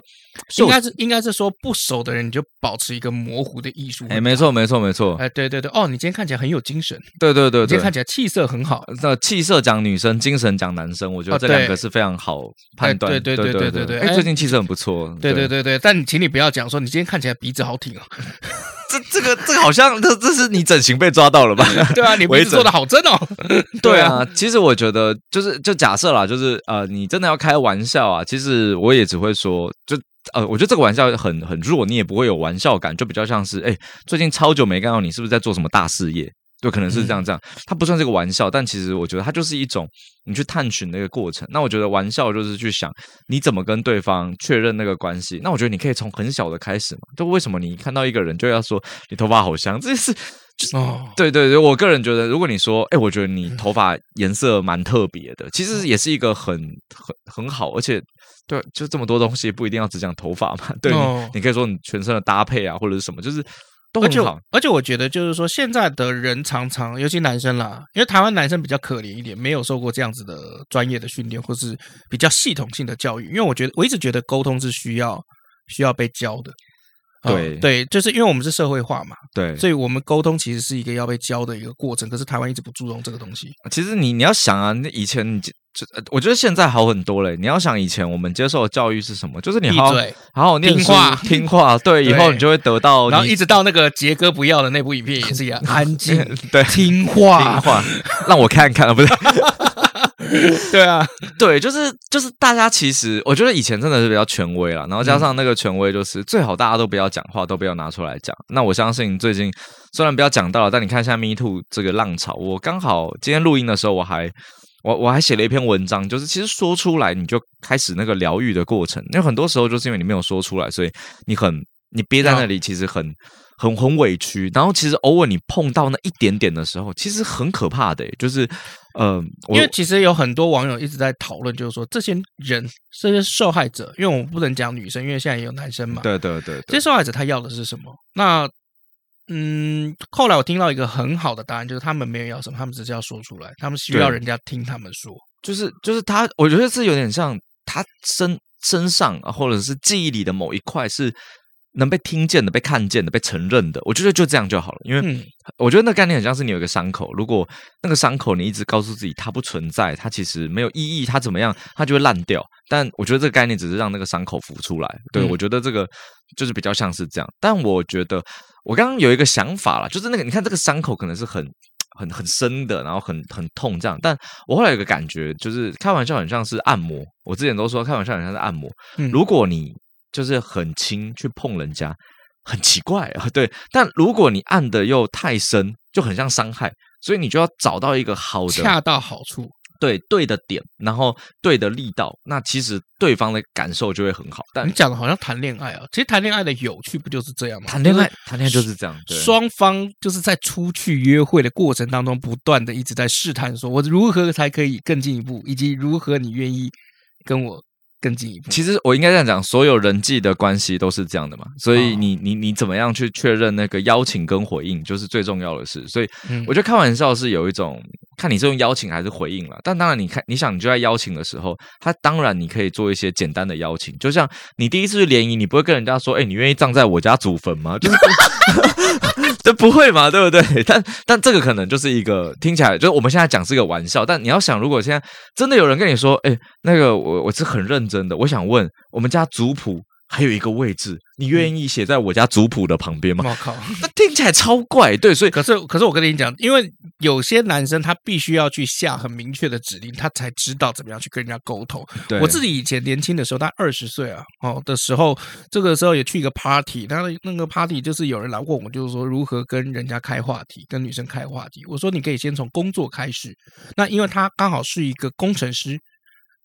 应该是应该是说不熟的人，你就保持一个模糊的艺术。哎，没错，没错，没错。哎，对对对，哦，你今天看起来很有精神。对对对，今天看起来气色很好。那气色讲女生，精神讲男生，我觉得这两个是非常好判断。对对对对对对。哎，最近气色很不错。对对对对，但请你不要讲说你今天看起来鼻子好挺啊。这这个这个好像这这是你整形被抓到了吧？[LAUGHS] 对啊，你鼻子做的好真哦。[LAUGHS] 对啊，其实我觉得就是就假设啦，就是呃，你真的要开玩笑啊，其实我也只会说，就呃，我觉得这个玩笑很很弱，你也不会有玩笑感，就比较像是哎，最近超久没看到你，是不是在做什么大事业？就可能是这样这样，它不算是个玩笑，但其实我觉得它就是一种你去探寻的一个过程。那我觉得玩笑就是去想你怎么跟对方确认那个关系。那我觉得你可以从很小的开始嘛。就为什么你看到一个人就要说你头发好香？这是哦，对对对，我个人觉得，如果你说哎，我觉得你头发颜色蛮特别的，其实也是一个很很很好，而且对，就这么多东西不一定要只讲头发嘛。[LAUGHS] 对，你你可以说你全身的搭配啊，或者是什么，就是。都很好，而且我觉得就是说，现在的人常常，尤其男生啦，因为台湾男生比较可怜一点，没有受过这样子的专业的训练，或是比较系统性的教育。因为我觉得，我一直觉得沟通是需要需要被教的。对、嗯、对，就是因为我们是社会化嘛，对，所以我们沟通其实是一个要被教的一个过程。可是台湾一直不注重这个东西。其实你你要想啊，那以前我觉得现在好很多了。你要想以前我们接受的教育是什么？就是你好好好好念书听话，听话，对，[LAUGHS] 以后你就会得到。然后一直到那个杰哥不要的那部影片也是一样，[LAUGHS] 安静，对，听话，听话，让我看看啊，不是。[LAUGHS] 对啊，对，就是就是大家其实，我觉得以前真的是比较权威了，然后加上那个权威，就是、嗯、最好大家都不要讲话，都不要拿出来讲。那我相信最近虽然不要讲到了，但你看一下 Me Too 这个浪潮，我刚好今天录音的时候，我还我我还写了一篇文章，就是其实说出来你就开始那个疗愈的过程，因为很多时候就是因为你没有说出来，所以你很你憋在那里，其实很。很很委屈，然后其实偶尔你碰到那一点点的时候，其实很可怕的，就是，呃，因为其实有很多网友一直在讨论，就是说这些人这些受害者，因为我们不能讲女生，因为现在也有男生嘛，对对对，对，这些受害者他要的是什么？那，嗯，后来我听到一个很好的答案，就是他们没有要什么，他们只是要说出来，他们需要人家听他们说，就是就是他，我觉得是有点像他身身上或者是记忆里的某一块是。能被听见的、被看见的、被承认的，我觉得就这样就好了。因为我觉得那概念很像是你有一个伤口，如果那个伤口你一直告诉自己它不存在，它其实没有意义，它怎么样，它就会烂掉。但我觉得这个概念只是让那个伤口浮出来。对，我觉得这个就是比较像是这样。但我觉得我刚刚有一个想法啦，就是那个你看这个伤口可能是很很很深的，然后很很痛这样。但我后来有个感觉，就是开玩笑很像是按摩。我之前都说开玩笑很像是按摩。如果你就是很轻去碰人家，很奇怪啊。[LAUGHS] 对，但如果你按的又太深，就很像伤害，所以你就要找到一个好的，恰到好处。对对的点，然后对的力道，那其实对方的感受就会很好。但你讲的好像谈恋爱啊，其实谈恋爱的有趣不就是这样吗？谈恋爱，谈恋爱就是这样，对，双方就是在出去约会的过程当中，不断的一直在试探，说我如何才可以更进一步，以及如何你愿意跟我。更进一步，其实我应该这样讲，所有人际的关系都是这样的嘛。所以你你你怎么样去确认那个邀请跟回应，就是最重要的事。所以我觉得开玩笑是有一种看你是用邀请还是回应了。但当然，你看你想你就在邀请的时候，他当然你可以做一些简单的邀请，就像你第一次去联谊，你不会跟人家说：“哎，你愿意葬在我家祖坟吗？”就是。[LAUGHS] [LAUGHS] 这不会嘛，对不对？[LAUGHS] 但但这个可能就是一个听起来，就是我们现在讲是一个玩笑。但你要想，如果现在真的有人跟你说，哎，那个我我是很认真的，我想问我们家族谱。还有一个位置，你愿意写在我家族谱的旁边吗？我靠，那听起来超怪，对，所以 [LAUGHS] 可是可是我跟你讲，因为有些男生他必须要去下很明确的指令，他才知道怎么样去跟人家沟通。对，我自己以前年轻的时候，大概二十岁啊，哦的时候，这个时候也去一个 party，那那个 party 就是有人来问我，就是说如何跟人家开话题，跟女生开话题。我说你可以先从工作开始，那因为他刚好是一个工程师，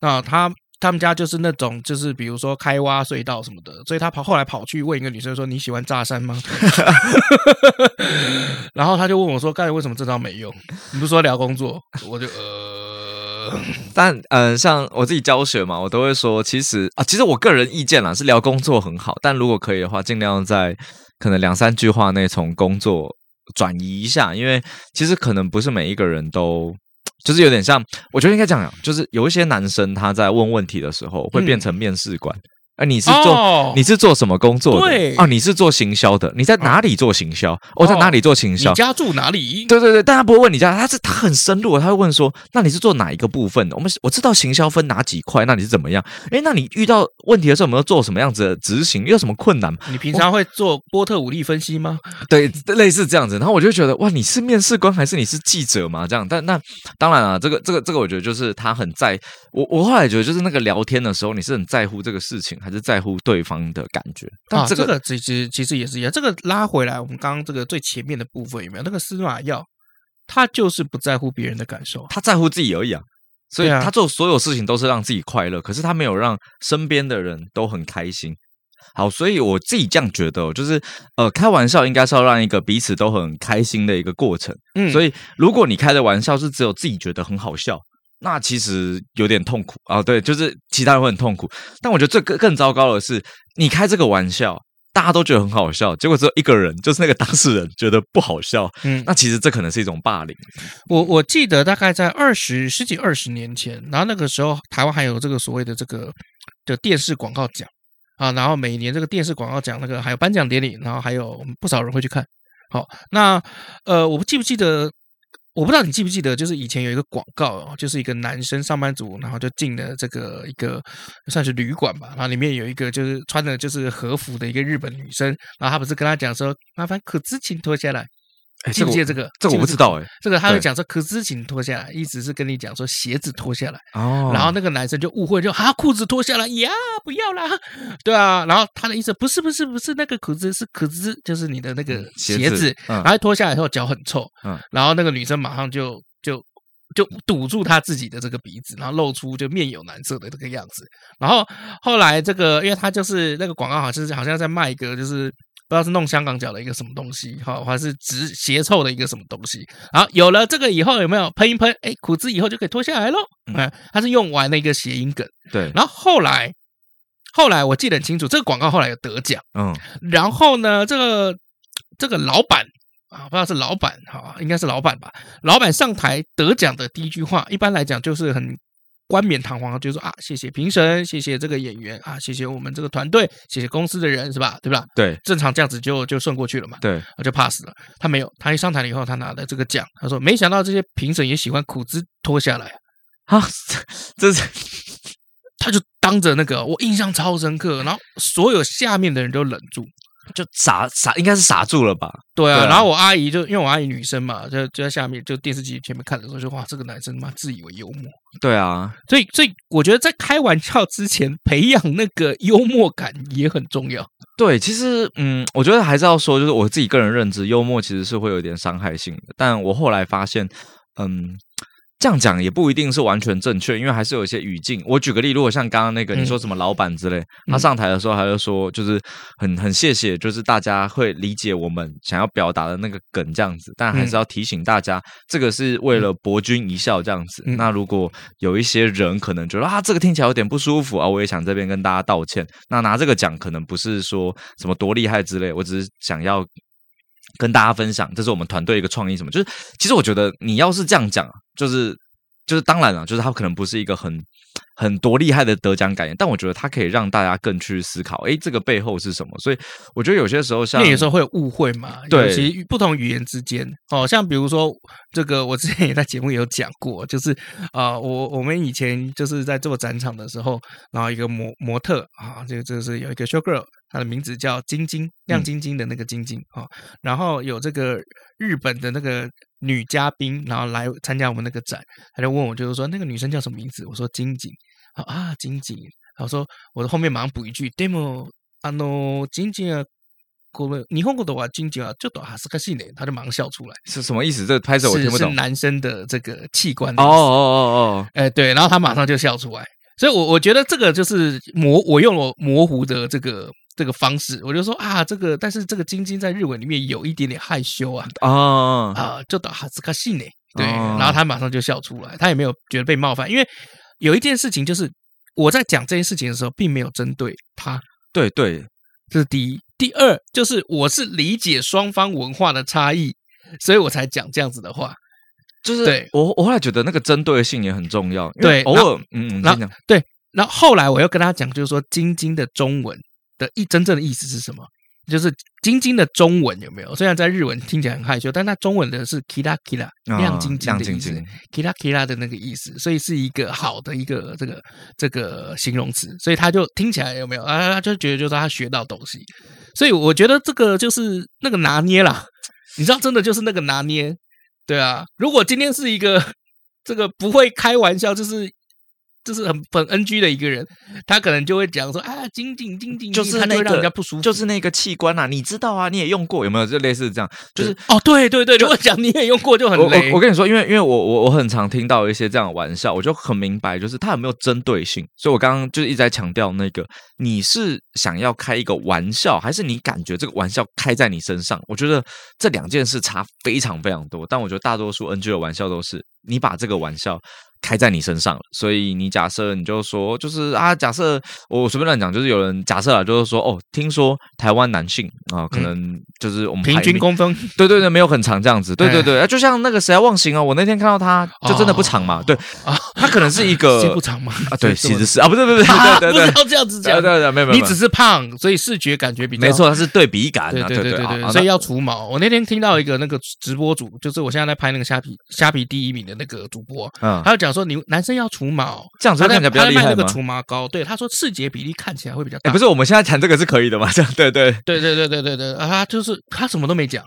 那他。他们家就是那种，就是比如说开挖隧道什么的，所以他跑后来跑去问一个女生说：“你喜欢炸山吗？” [LAUGHS] 然后他就问我说：“刚才为什么这招没用？你不是说聊工作？”我就呃，但嗯、呃，像我自己教学嘛，我都会说，其实啊，其实我个人意见啦是聊工作很好，但如果可以的话，尽量在可能两三句话内从工作转移一下，因为其实可能不是每一个人都。就是有点像，我觉得应该这样讲，就是有一些男生他在问问题的时候会变成面试官。嗯哎，你是做、哦、你是做什么工作的？对啊，你是做行销的。你在哪里做行销？我、哦、在哪里做行销？你家住哪里？对对对，但他不会问你家，他是他很深入，他会问说：那你是做哪一个部分的？我们我知道行销分哪几块，那你是怎么样？哎，那你遇到问题的时候，我们要做什么样子的执行？有什么困难？你平常会做波特五力分析吗？对，类似这样子。然后我就觉得，哇，你是面试官还是你是记者嘛？这样，但那当然啊，这个这个这个，我觉得就是他很在。我我后来觉得，就是那个聊天的时候，你是很在乎这个事情，还是在乎对方的感觉？但这个、啊、这个其实其实也是一样。这个拉回来，我们刚刚这个最前面的部分有没有？那个司马曜，他就是不在乎别人的感受，他在乎自己而已啊。所以他做所有事情都是让自己快乐，可是他没有让身边的人都很开心。好，所以我自己这样觉得，就是呃，开玩笑应该是要让一个彼此都很开心的一个过程。嗯，所以如果你开的玩笑是只有自己觉得很好笑。那其实有点痛苦啊，对，就是其他人会很痛苦。但我觉得最更更糟糕的是，你开这个玩笑，大家都觉得很好笑，结果只有一个人，就是那个当事人觉得不好笑。嗯，那其实这可能是一种霸凌。我我记得大概在二十十几二十年前，然后那个时候台湾还有这个所谓的这个的电视广告奖啊，然后每年这个电视广告奖那个还有颁奖典礼，然后还有不少人会去看。好，那呃，我不记不记得。我不知道你记不记得，就是以前有一个广告哦，就是一个男生上班族，然后就进了这个一个算是旅馆吧，然后里面有一个就是穿的就是和服的一个日本女生，然后他不是跟他讲说，麻烦裤子请脱下来。记不记得这个？这个我不知道哎。这个他会讲说裤子请脱下来，一直是跟你讲说鞋子脱下来。哦。然后那个男生就误会，就啊裤子脱下来呀，不要啦。对啊。然后他的意思不是不是不是那个裤子是裤子，就是你的那个鞋子。然后脱下来以后脚很臭。嗯。然后那个女生马上就就就堵住他自己的这个鼻子，然后露出就面有难色的这个样子。然后后来这个，因为他就是那个广告，好像是好像在卖一个就是。不知道是弄香港脚的一个什么东西，哈，还是直鞋臭的一个什么东西。好，有了这个以后，有没有喷一喷？哎，裤子以后就可以脱下来喽。嗯，他是用完了一个谐音梗。对，然后后来，后来我记得很清楚，这个广告后来有得奖。嗯，然后呢，这个这个老板啊，不知道是老板哈，应该是老板吧。老板上台得奖的第一句话，一般来讲就是很。冠冕堂皇，就是说啊，谢谢评审，谢谢这个演员啊，谢谢我们这个团队，谢谢公司的人，是吧？对吧？对，正常这样子就就顺过去了嘛。对，我就 pass 了。他没有，他一上台了以后，他拿了这个奖，他说没想到这些评审也喜欢裤子脱下来啊，[LAUGHS] 这是，他就当着那个我印象超深刻，然后所有下面的人都忍住，就傻傻，应该是傻住了吧？对啊，对啊然后我阿姨就因为我阿姨女生嘛，就就在下面就电视机前面看的时候，就哇，这个男生妈自以为幽默。对啊，所以所以我觉得在开玩笑之前，培养那个幽默感也很重要。对，其实嗯，我觉得还是要说，就是我自己个人认知，幽默其实是会有一点伤害性的。但我后来发现，嗯。这样讲也不一定是完全正确，因为还是有一些语境。我举个例，如果像刚刚那个你说什么老板之类，嗯、他上台的时候他就说，就是很很谢谢，就是大家会理解我们想要表达的那个梗这样子，但还是要提醒大家，嗯、这个是为了博君一笑这样子。嗯、那如果有一些人可能觉得啊，这个听起来有点不舒服啊，我也想这边跟大家道歉。那拿这个讲，可能不是说什么多厉害之类，我只是想要跟大家分享，这是我们团队一个创意什么，就是其实我觉得你要是这样讲。就是，就是当然了，就是他可能不是一个很很多厉害的得奖感言，但我觉得他可以让大家更去思考，诶，这个背后是什么？所以我觉得有些时候像，像有时候会有误会嘛，对，其实不同语言之间，哦，像比如说这个，我之前也在节目也有讲过，就是啊、呃，我我们以前就是在做展场的时候，然后一个模模特啊，这个就是有一个 show girl，她的名字叫晶晶，亮晶晶的那个晶晶啊，然后有这个日本的那个。女嘉宾，然后来参加我们那个展，他就问我，就是说那个女生叫什么名字？我说晶晶，啊，晶晶。然后说我的后面马上补一句，demo，啊喏，晶晶啊，过了霓虹过的话，晶晶啊，就多哈斯克西呢，他就马上笑出来，是什么意思？这个拍摄我听不懂。是男生的这个器官。哦哦哦哦，哎，对，然后他马上就笑出来，所以我我觉得这个就是模，我用了模糊的这个。这个方式，我就说啊，这个，但是这个晶晶在日文里面有一点点害羞啊，啊啊，就打哈斯卡西呢，对，然后他马上就笑出来，他也没有觉得被冒犯，因为有一件事情就是我在讲这件事情的时候，并没有针对他，对对，这是第一，第二就是我是理解双方文化的差异，所以我才讲这样子的话，就是对我我后来觉得那个针对性也很重要，对，偶尔嗯，然后对，然后后来我又跟他讲，就是说晶晶的中文。的意真正的意思是什么？就是晶晶的中文有没有？虽然在日文听起来很害羞，但它中文的是 kira kira 亮晶晶的意思，kira kira 的那个意思，所以是一个好的一个这个这个形容词，所以他就听起来有没有啊？他就觉得就是他学到东西，所以我觉得这个就是那个拿捏啦，你知道，真的就是那个拿捏，对啊。如果今天是一个 [LAUGHS] 这个不会开玩笑，就是。就是很很 NG 的一个人，他可能就会讲说啊，晶晶晶晶，就是那个，让人家不舒服，就是那个器官啊，你知道啊，你也用过，有没有？就类似这样，就是哦，对对对，如果讲你也用过就很累。我我跟你说，因为因为我我我很常听到一些这样的玩笑，我就很明白，就是他有没有针对性。所以我刚刚就是一直在强调那个，你是想要开一个玩笑，还是你感觉这个玩笑开在你身上？我觉得这两件事差非常非常多。但我觉得大多数 NG 的玩笑都是你把这个玩笑。开在你身上了，所以你假设你就说，就是啊，假设我随便乱讲，就是有人假设啊，就是说，哦，听说台湾男性啊，可能就是我们平均公分，对对对，没有很长这样子，对对对，啊就像那个谁来忘形啊，我那天看到他就真的不长嘛，对啊，他可能是一个不长嘛，啊，[LAUGHS] 对，其实是啊，不是不是不是，[LAUGHS] 对对对，不要这样子讲，对对对，没有没有，你只是胖，所以视觉感觉比较没错，它是对比感，对对对对对，所以要除毛。我那天听到一个那个直播主，就是我现在在拍那个虾皮虾皮第一名的那个主播，嗯，他就讲说，你男生要。除毛这样子看起来比较厉害吗？那个除毛膏，对他说视觉比例看起来会比较大。不是，我们现在谈这个是可以的吗？这样对对对对对对对对啊！他就是他什么都没讲。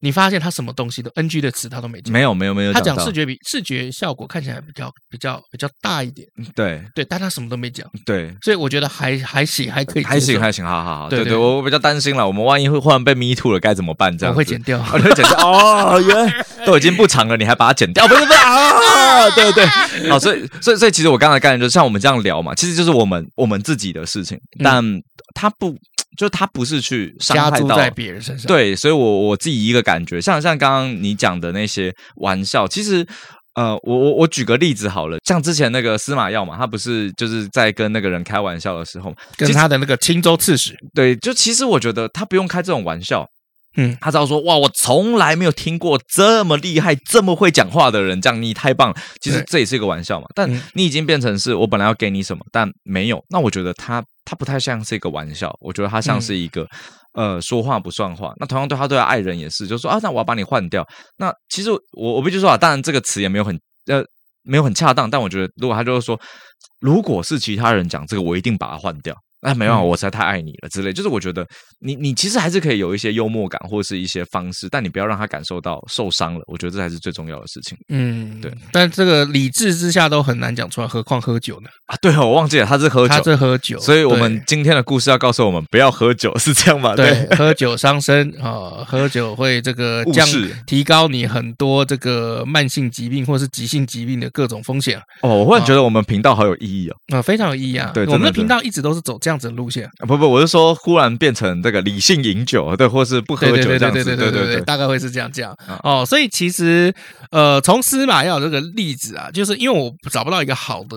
你发现他什么东西都 NG 的词他都没讲，没有没有没有。他讲视觉比视觉效果看起来比较比较比较大一点。对对，但他什么都没讲。对，所以我觉得还还行，还可以，还行还行，好好好。对对，我比较担心了，我们万一会忽然被 me too 了，该怎么办？这样我会剪掉，我会剪掉。哦，原来都已经不长了，你还把它剪掉？不是不是啊！对对，好，所以所以所以其实我刚才概念就是像我们这样聊嘛，其实就是我们我们自己的事情，但他不。就他不是去伤害到在别人身上，对，所以我我自己一个感觉，像像刚刚你讲的那些玩笑，其实呃，我我我举个例子好了，像之前那个司马曜嘛，他不是就是在跟那个人开玩笑的时候，跟他的那个青州刺史，对，就其实我觉得他不用开这种玩笑。嗯，他只要说哇，我从来没有听过这么厉害、这么会讲话的人，这样你太棒了。其实这也是一个玩笑嘛，但你已经变成是我本来要给你什么，但没有。那我觉得他他不太像是一个玩笑，我觉得他像是一个、嗯、呃说话不算话。那同样对他对他爱人也是，就说啊，那我要把你换掉。那其实我我必须说啊，当然这个词也没有很呃没有很恰当，但我觉得如果他就是说，如果是其他人讲这个，我一定把他换掉。那没办法，我实在太爱你了之类。就是我觉得你你其实还是可以有一些幽默感或是一些方式，但你不要让他感受到受伤了。我觉得这才是最重要的事情。嗯，对。但这个理智之下都很难讲出来，何况喝酒呢？啊，对哦，我忘记了，他是喝酒，他是喝酒。所以我们今天的故事要告诉我们，不要喝酒，是这样吗？对，喝酒伤身啊，喝酒会这个降提高你很多这个慢性疾病或是急性疾病的各种风险。哦，我忽然觉得我们频道好有意义哦。啊，非常有意义啊。对，我们的频道一直都是走这样子的路线。啊不不，我是说，忽然变成这个理性饮酒，对，或是不喝酒这样子，对对对对对对，大概会是这样讲哦。所以其实，呃，从司马曜这个例子啊，就是因为我找不到一个好的，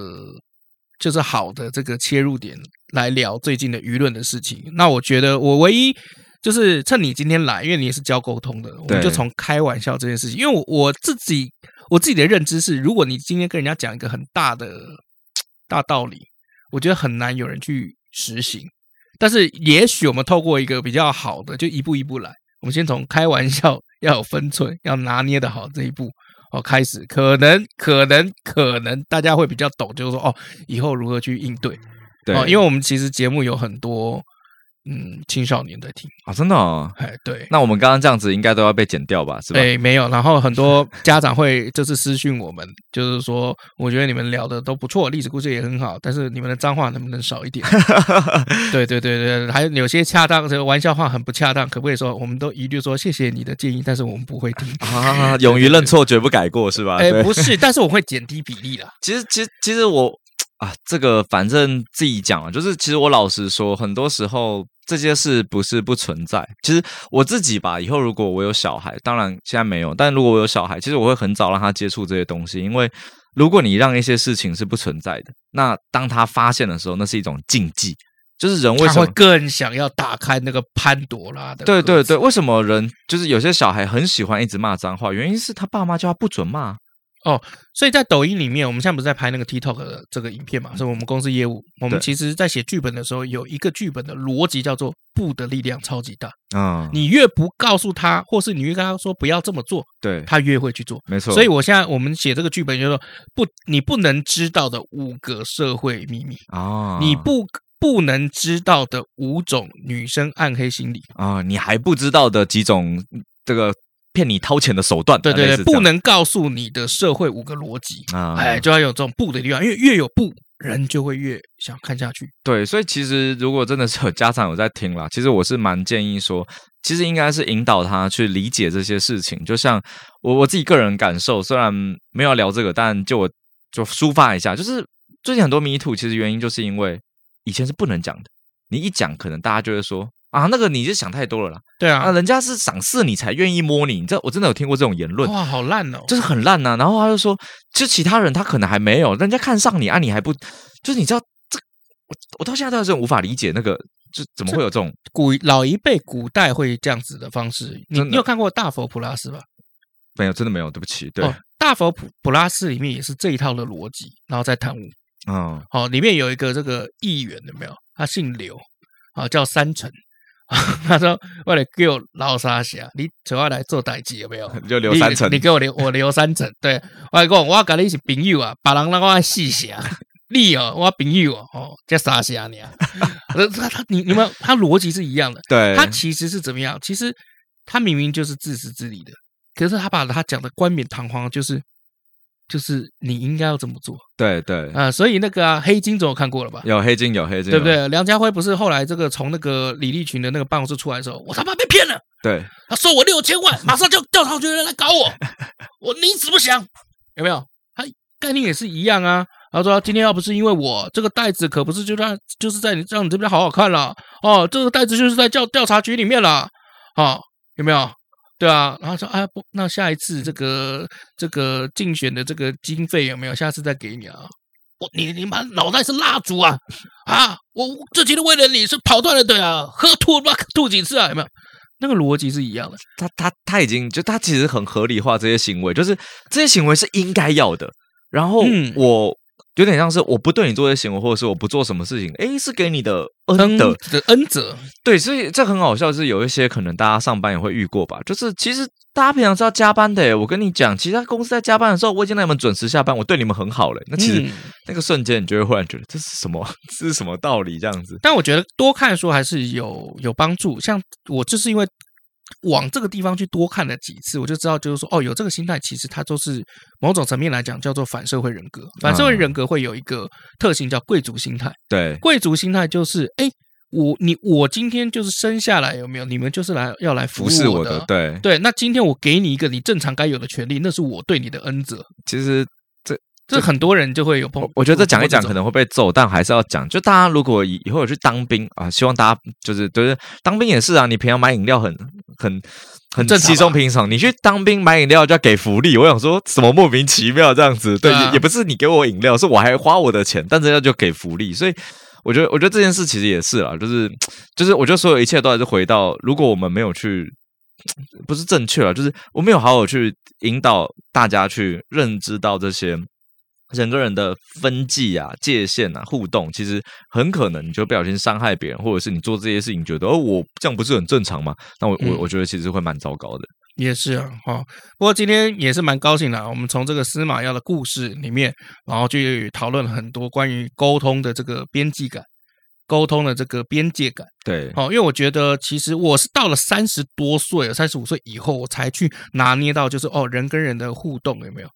就是好的这个切入点来聊最近的舆论的事情。那我觉得，我唯一就是趁你今天来，因为你也是教沟通的，我们就从开玩笑这件事情。因为我我自己我自己的认知是，如果你今天跟人家讲一个很大的大道理，我觉得很难有人去实行。但是，也许我们透过一个比较好的，就一步一步来。我们先从开玩笑要有分寸，要拿捏的好这一步哦开始，可能可能可能大家会比较懂，就是说哦，以后如何去应对。对哦，因为我们其实节目有很多。嗯，青少年在听啊，真的哦，哎，对，那我们刚刚这样子应该都要被剪掉吧？是吧？哎，没有，然后很多家长会就是私讯我们，就是说，我觉得你们聊的都不错，历史故事也很好，但是你们的脏话能不能少一点？[LAUGHS] 对对对对，还有有些恰当，这个玩笑话很不恰当，可不可以说？我们都一律说谢谢你的建议，但是我们不会听啊，勇于认错，绝不改过，是吧？哎，不是，但是我会减低比例啦。其实，其实，其实我啊，这个反正自己讲了，就是其实我老实说，很多时候。这些事不是不存在，其实我自己吧，以后如果我有小孩，当然现在没有，但如果我有小孩，其实我会很早让他接触这些东西，因为如果你让一些事情是不存在的，那当他发现的时候，那是一种禁忌，就是人为什么会更想要打开那个潘朵拉的？对对对，为什么人就是有些小孩很喜欢一直骂脏话？原因是他爸妈叫他不准骂。哦，所以在抖音里面，我们现在不是在拍那个 TikTok 的这个影片嘛？是我们公司业务。我们其实在写剧本的时候，有一个剧本的逻辑叫做“不的力量超级大”。啊，你越不告诉他，或是你越跟他说不要这么做，对，他越会去做。没错。所以我现在我们写这个剧本就是说，不，你不能知道的五个社会秘密啊，你不不能知道的五种女生暗黑心理啊，你还不知道的几种这个。骗你掏钱的手段，对对对，不能告诉你的社会五个逻辑啊，哎，就要有这种不的地方，因为越有不，人就会越想看下去。对，所以其实如果真的是有家长有在听啦，其实我是蛮建议说，其实应该是引导他去理解这些事情。就像我我自己个人感受，虽然没有聊这个，但就我就抒发一下，就是最近很多 MeToo，其实原因就是因为以前是不能讲的，你一讲，可能大家就会说。啊，那个你就想太多了啦。对啊，啊，人家是赏识你才愿意摸你，你知道我真的有听过这种言论。哇，好烂哦，就是很烂呐、啊。然后他就说，就其他人他可能还没有，人家看上你啊，你还不，就是你知道这，我我到现在都是无法理解那个，就怎么会有这种古老一辈古代会这样子的方式。你你有看过大佛普拉斯吧？没有，真的没有，对不起。对，哦、大佛普普拉斯里面也是这一套的逻辑，然后再谈悟。嗯，好、哦，里面有一个这个议员有没有？他姓刘，啊，叫三成。[LAUGHS] 他说：“我来给我捞沙虾，你主要来做代志有没有？[LAUGHS] 你就留三成，你给我留我留三成。对我来讲，我要跟你是朋友啊，把人让我四侠，[LAUGHS] 你哦，我朋友哦，哦叫沙虾你啊。他他你你们他逻辑是一样的，对，他其实是怎么样？其实他明明就是自私自利的，可是他把他讲的冠冕堂皇，就是。”就是你应该要怎么做，对对啊，所以那个、啊、黑金总有看过了吧？有黑金，有黑金，对不对？梁家辉不是后来这个从那个李立群的那个办公室出来的时候，我他妈被骗了，对，他收我六千万，马上就调查局人来搞我，[LAUGHS] 我宁死不降有没有？他概念也是一样啊。他说今天要不是因为我这个袋子，可不是就让就是在你让你这边好好看了哦，这个袋子就是在调调查局里面了，哦，有没有？对啊，然后说啊不，那下一次这个这个竞选的这个经费有没有？下次再给你啊！我你你妈脑袋是蜡烛啊啊！我这几天为了你是跑断了腿啊，喝吐吧 [LAUGHS] 吐几次啊？有没有？那个逻辑是一样的。他他他已经就他其实很合理化这些行为，就是这些行为是应该要的。然后我有点像是我不对你做些行为，或者是我不做什么事情，诶，是给你的恩德的恩泽。对，所以这很好笑，是有一些可能大家上班也会遇过吧，就是其实大家平常是要加班的诶，我跟你讲，其他公司在加班的时候，我已经让你们准时下班，我对你们很好了。那其实、嗯、那个瞬间，你就会忽然觉得这是什么？[LAUGHS] 这是什么道理？这样子。但我觉得多看书还是有有帮助。像我就是因为。往这个地方去多看了几次，我就知道，就是说，哦，有这个心态，其实它都是某种层面来讲叫做反社会人格。反社会人格会有一个特性叫贵族心态。对，贵族心态就是，哎，我你我今天就是生下来有没有？你们就是来要来服务我的。我的对对，那今天我给你一个你正常该有的权利，那是我对你的恩泽。其实。这很多人就会有碰，我觉得这讲一讲可能会被揍，但还是要讲。就大家如果以以后有去当兵啊，希望大家就是就是当兵也是啊。你平常买饮料很很很稀松平常，你去当兵买饮料就要给福利。我想说什么莫名其妙这样子？对，也也不是你给我饮料，是我还花我的钱，但人家就给福利。所以我觉得，我觉得这件事其实也是啦，就是就是我觉得所有一切都还是回到，如果我们没有去不是正确了，就是我没有好好去引导大家去认知到这些。人跟人的分际啊、界限啊、互动，其实很可能你就不小心伤害别人，或者是你做这些事情觉得哦，我这样不是很正常吗？那我、嗯、我我觉得其实会蛮糟糕的。也是啊，哈。不过今天也是蛮高兴的，我们从这个司马曜的故事里面，然后去讨论了很多关于沟通的这个边际感、沟通的这个边界感。对，好，因为我觉得其实我是到了三十多岁、三十五岁以后，我才去拿捏到，就是哦，人跟人的互动有没有？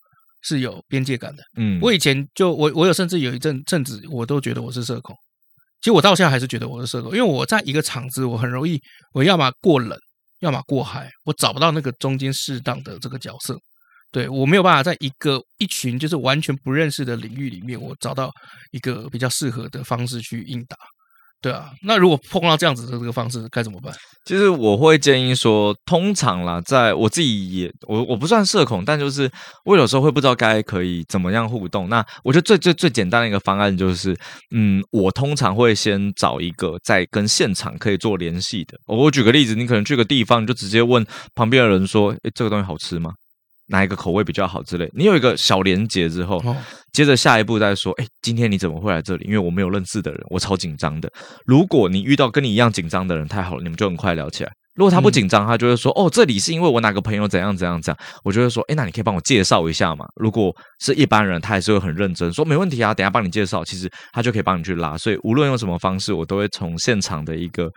是有边界感的，嗯，我以前就我我有甚至有一阵阵子，我都觉得我是社恐。其实我到现在还是觉得我是社恐，因为我在一个场子，我很容易，我要么过冷，要么过嗨，我找不到那个中间适当的这个角色，对，我没有办法在一个一群就是完全不认识的领域里面，我找到一个比较适合的方式去应答。对啊，那如果碰到这样子的这个方式该怎么办？其实我会建议说，通常啦，在我自己也我我不算社恐，但就是我有时候会不知道该可以怎么样互动。那我觉得最最最简单的一个方案就是，嗯，我通常会先找一个在跟现场可以做联系的。我举个例子，你可能去个地方，你就直接问旁边的人说：“诶，这个东西好吃吗？”哪一个口味比较好之类，你有一个小连接之后，哦、接着下一步再说，哎，今天你怎么会来这里？因为我没有认识的人，我超紧张的。如果你遇到跟你一样紧张的人，太好了，你们就很快聊起来。如果他不紧张，他就会说，哦，这里是因为我哪个朋友怎样怎样怎样。我就会说，哎，那你可以帮我介绍一下嘛？如果是一般人，他还是会很认真说，没问题啊，等下帮你介绍。其实他就可以帮你去拉。所以无论用什么方式，我都会从现场的一个。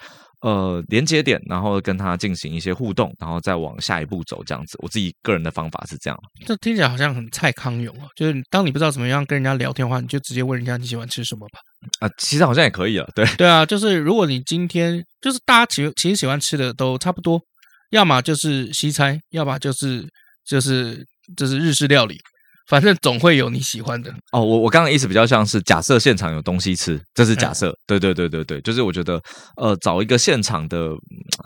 呃，连接点，然后跟他进行一些互动，然后再往下一步走，这样子。我自己个人的方法是这样。这听起来好像很蔡康永啊，就是当你不知道怎么样跟人家聊天的话，你就直接问人家你喜欢吃什么吧。啊，其实好像也可以啊，对。对啊，就是如果你今天就是大家其实其实喜欢吃的都差不多，要么就是西餐，要么就是就是就是日式料理。反正总会有你喜欢的哦。我我刚刚意思比较像是假设现场有东西吃，这是假设。对对对对对，就是我觉得呃，找一个现场的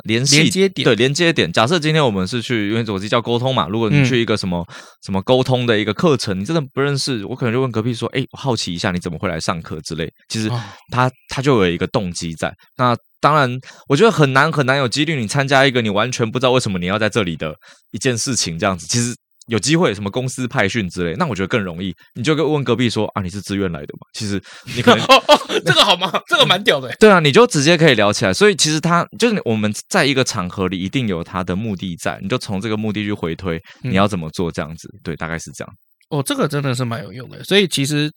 联系连接点，对连接点。假设今天我们是去，因为我自己叫沟通嘛。如果你去一个什么、嗯、什么沟通的一个课程，你真的不认识，我可能就问隔壁说：“哎，我好奇一下，你怎么会来上课之类？”其实他他就有一个动机在。那当然，我觉得很难很难有几率你参加一个你完全不知道为什么你要在这里的一件事情，这样子其实。有机会什么公司派训之类，那我觉得更容易。你就跟问隔壁说啊，你是自愿来的吗？其实你可能哦哦，这个好吗？这个蛮屌的。[LAUGHS] 对啊，你就直接可以聊起来。所以其实他就是我们在一个场合里一定有他的目的在，你就从这个目的去回推你要怎么做这样子。对，大概是这样。哦，这个真的是蛮有用的。所以其实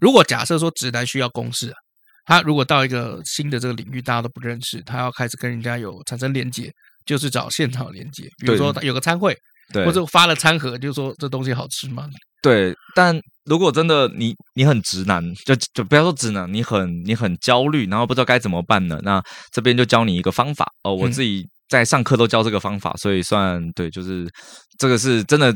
如果假设说直男需要公式啊，他如果到一个新的这个领域，大家都不认识，他要开始跟人家有产生连接，就是找现场连接。比如说有个餐会。对，或者发了餐盒，就说这东西好吃吗？对，但如果真的你你很直男，就就不要说直男，你很你很焦虑，然后不知道该怎么办呢？那这边就教你一个方法哦，我自己在上课都教这个方法，嗯、所以算对，就是这个是真的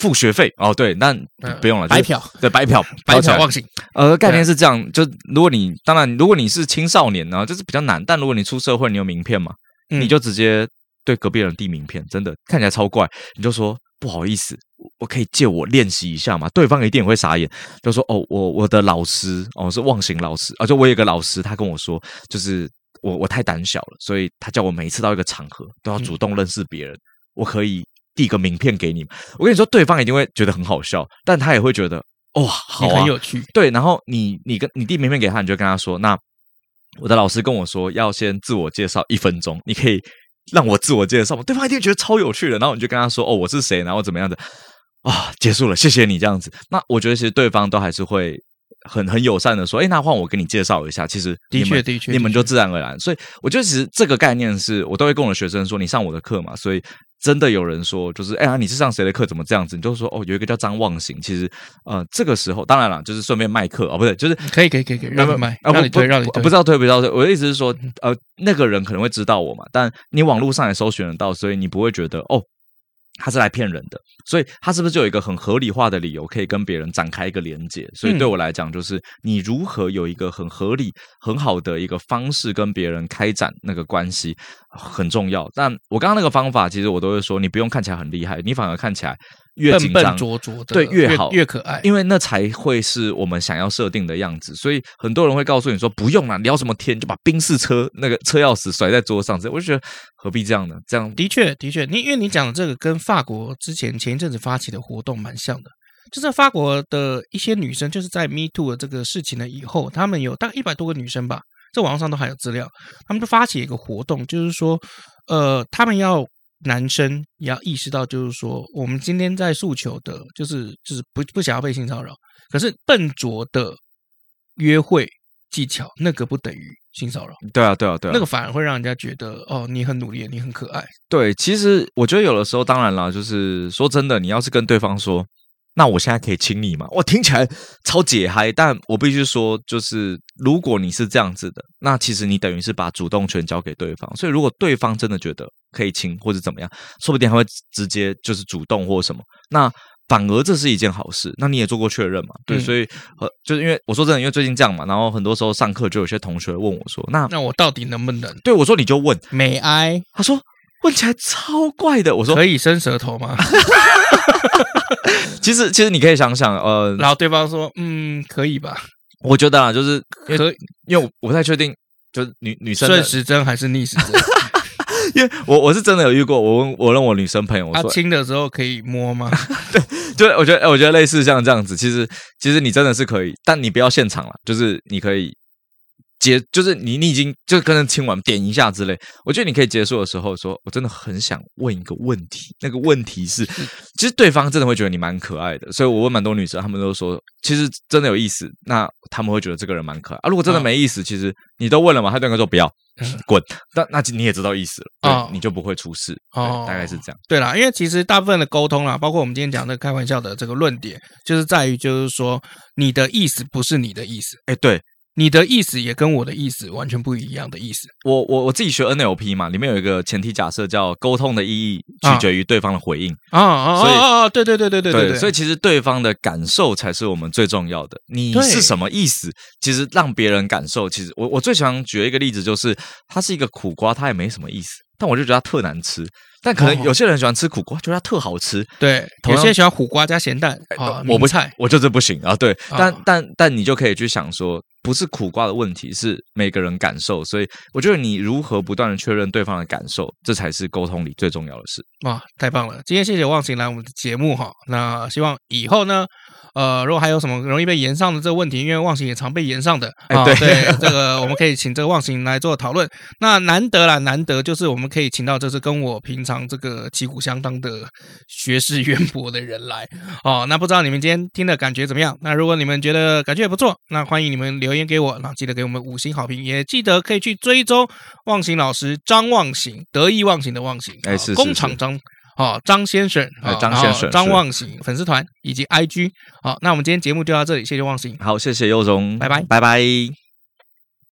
付学费哦。对，但不用了，白嫖，对，白嫖，白嫖忘形。呃，概念是这样，就如果你当然，如果你是青少年呢，就是比较难，但如果你出社会，你有名片嘛，嗯、你就直接。对隔壁人递名片，真的看起来超怪。你就说不好意思，我可以借我练习一下吗？对方一定也会傻眼，就说哦，我我的老师哦是忘形老师，而、啊、且我有一个老师，他跟我说，就是我我太胆小了，所以他叫我每一次到一个场合都要主动认识别人。嗯、我可以递个名片给你。我跟你说，对方一定会觉得很好笑，但他也会觉得哇，好啊，很有趣。对，然后你你跟你递名片给他，你就跟他说，那我的老师跟我说要先自我介绍一分钟，你可以让我自我介绍吗？对方一定觉得超有趣的，然后你就跟他说，哦，我是谁，然后怎么样的啊？结束了，谢谢你这样子。那我觉得其实对方都还是会。很很友善的说，哎，那换我给你介绍一下。其实的确的确，你们就自然而然。所以我觉得其实这个概念是我都会跟我的学生说，你上我的课嘛。所以真的有人说，就是哎呀，你是上谁的课？怎么这样子？你就说哦，有一个叫张望行。其实呃，这个时候当然了，就是顺便卖课哦，不对，就是可以可以可以可以让你卖，让你推让你推，不知道推不知道推。我的意思是说，呃，那个人可能会知道我嘛，但你网络上也搜寻得到，所以你不会觉得哦。他是来骗人的，所以他是不是就有一个很合理化的理由可以跟别人展开一个连接？所以对我来讲，就是你如何有一个很合理、很好的一个方式跟别人开展那个关系很重要。但我刚刚那个方法，其实我都会说，你不用看起来很厉害，你反而看起来。越紧张，拙拙的对，越好越，越可爱，因为那才会是我们想要设定的样子。所以很多人会告诉你说：“不用啦，聊什么天，就把宾士车那个车钥匙甩在桌上。”这我就觉得何必这样呢？这样的确的确，你因为你讲的这个跟法国之前前一阵子发起的活动蛮像的，就是法国的一些女生，就是在 Me Too 的这个事情了以后，她们有大概一百多个女生吧，在网上都还有资料，他们就发起一个活动，就是说，呃，他们要。男生也要意识到，就是说，我们今天在诉求的，就是就是不不想要被性骚扰。可是笨拙的约会技巧，那个不等于性骚扰。对啊，对啊，对啊，那个反而会让人家觉得，哦，你很努力，你很可爱。对，其实我觉得有的时候，当然啦，就是说真的，你要是跟对方说。那我现在可以亲你吗？我听起来超解嗨，但我必须说，就是如果你是这样子的，那其实你等于是把主动权交给对方。所以如果对方真的觉得可以亲或者怎么样，说不定还会直接就是主动或什么。那反而这是一件好事。那你也做过确认嘛？对，嗯、所以呃，就是因为我说真的，因为最近这样嘛，然后很多时候上课就有些同学问我说：“那那我到底能不能？”对，我说你就问，May I？他说问起来超怪的。我说可以伸舌头吗？[LAUGHS] 其实，其实你可以想想，呃，然后对方说，嗯，可以吧？我觉得啊，就是可以，因为我不太确定，就是女女生顺时针还是逆时针？[LAUGHS] 因为我我是真的有遇过，我问我问我女生朋友，我说亲的时候可以摸吗？[LAUGHS] 对，就我觉得，我觉得类似像这样子，其实其实你真的是可以，但你不要现场了，就是你可以。结就是你，你已经就跟人亲完点一下之类，我觉得你可以结束的时候说，我真的很想问一个问题，那个问题是，其实对方真的会觉得你蛮可爱的，所以我问蛮多女生，她们都说其实真的有意思，那他们会觉得这个人蛮可爱啊。如果真的没意思，哦、其实你都问了嘛，他对方说不要滚，那那你也知道意思了，对，哦、你就不会出事，哦，大概是这样。对啦，因为其实大部分的沟通啦，包括我们今天讲的开玩笑的这个论点，就是在于就是说你的意思不是你的意思，哎，对。你的意思也跟我的意思完全不一样的意思。我我我自己学 NLP 嘛，里面有一个前提假设叫沟通的意义取决于对方的回应啊啊，啊对对对对对对，所以其实对方的感受才是我们最重要的。你是什么意思？其实让别人感受，其实我我最想举一个例子，就是它是一个苦瓜，它也没什么意思，但我就觉得它特难吃。但可能有些人喜欢吃苦瓜，觉得它特好吃。对，有些人喜欢苦瓜加咸蛋啊，我不菜，我就是不行啊。对，但但但你就可以去想说。不是苦瓜的问题，是每个人感受，所以我觉得你如何不断的确认对方的感受，这才是沟通里最重要的事。哇，太棒了！今天谢谢忘情来我们的节目哈，那希望以后呢。呃，如果还有什么容易被延上的这个问题，因为忘形也常被延上的啊，哦、对，对这个我们可以请这个忘形来做讨论。那难得啦，难得就是我们可以请到这是跟我平常这个旗鼓相当的学识渊博的人来哦。那不知道你们今天听的感觉怎么样？那如果你们觉得感觉也不错，那欢迎你们留言给我，那记得给我们五星好评，也记得可以去追踪忘形老师张忘形，得意忘形的忘形，哎，是，是，是工厂张。好，张先生，张先生，张望行粉丝团以及 IG。好，那我们今天节目就到这里，谢谢望行。好，谢谢佑宗，拜拜，拜拜。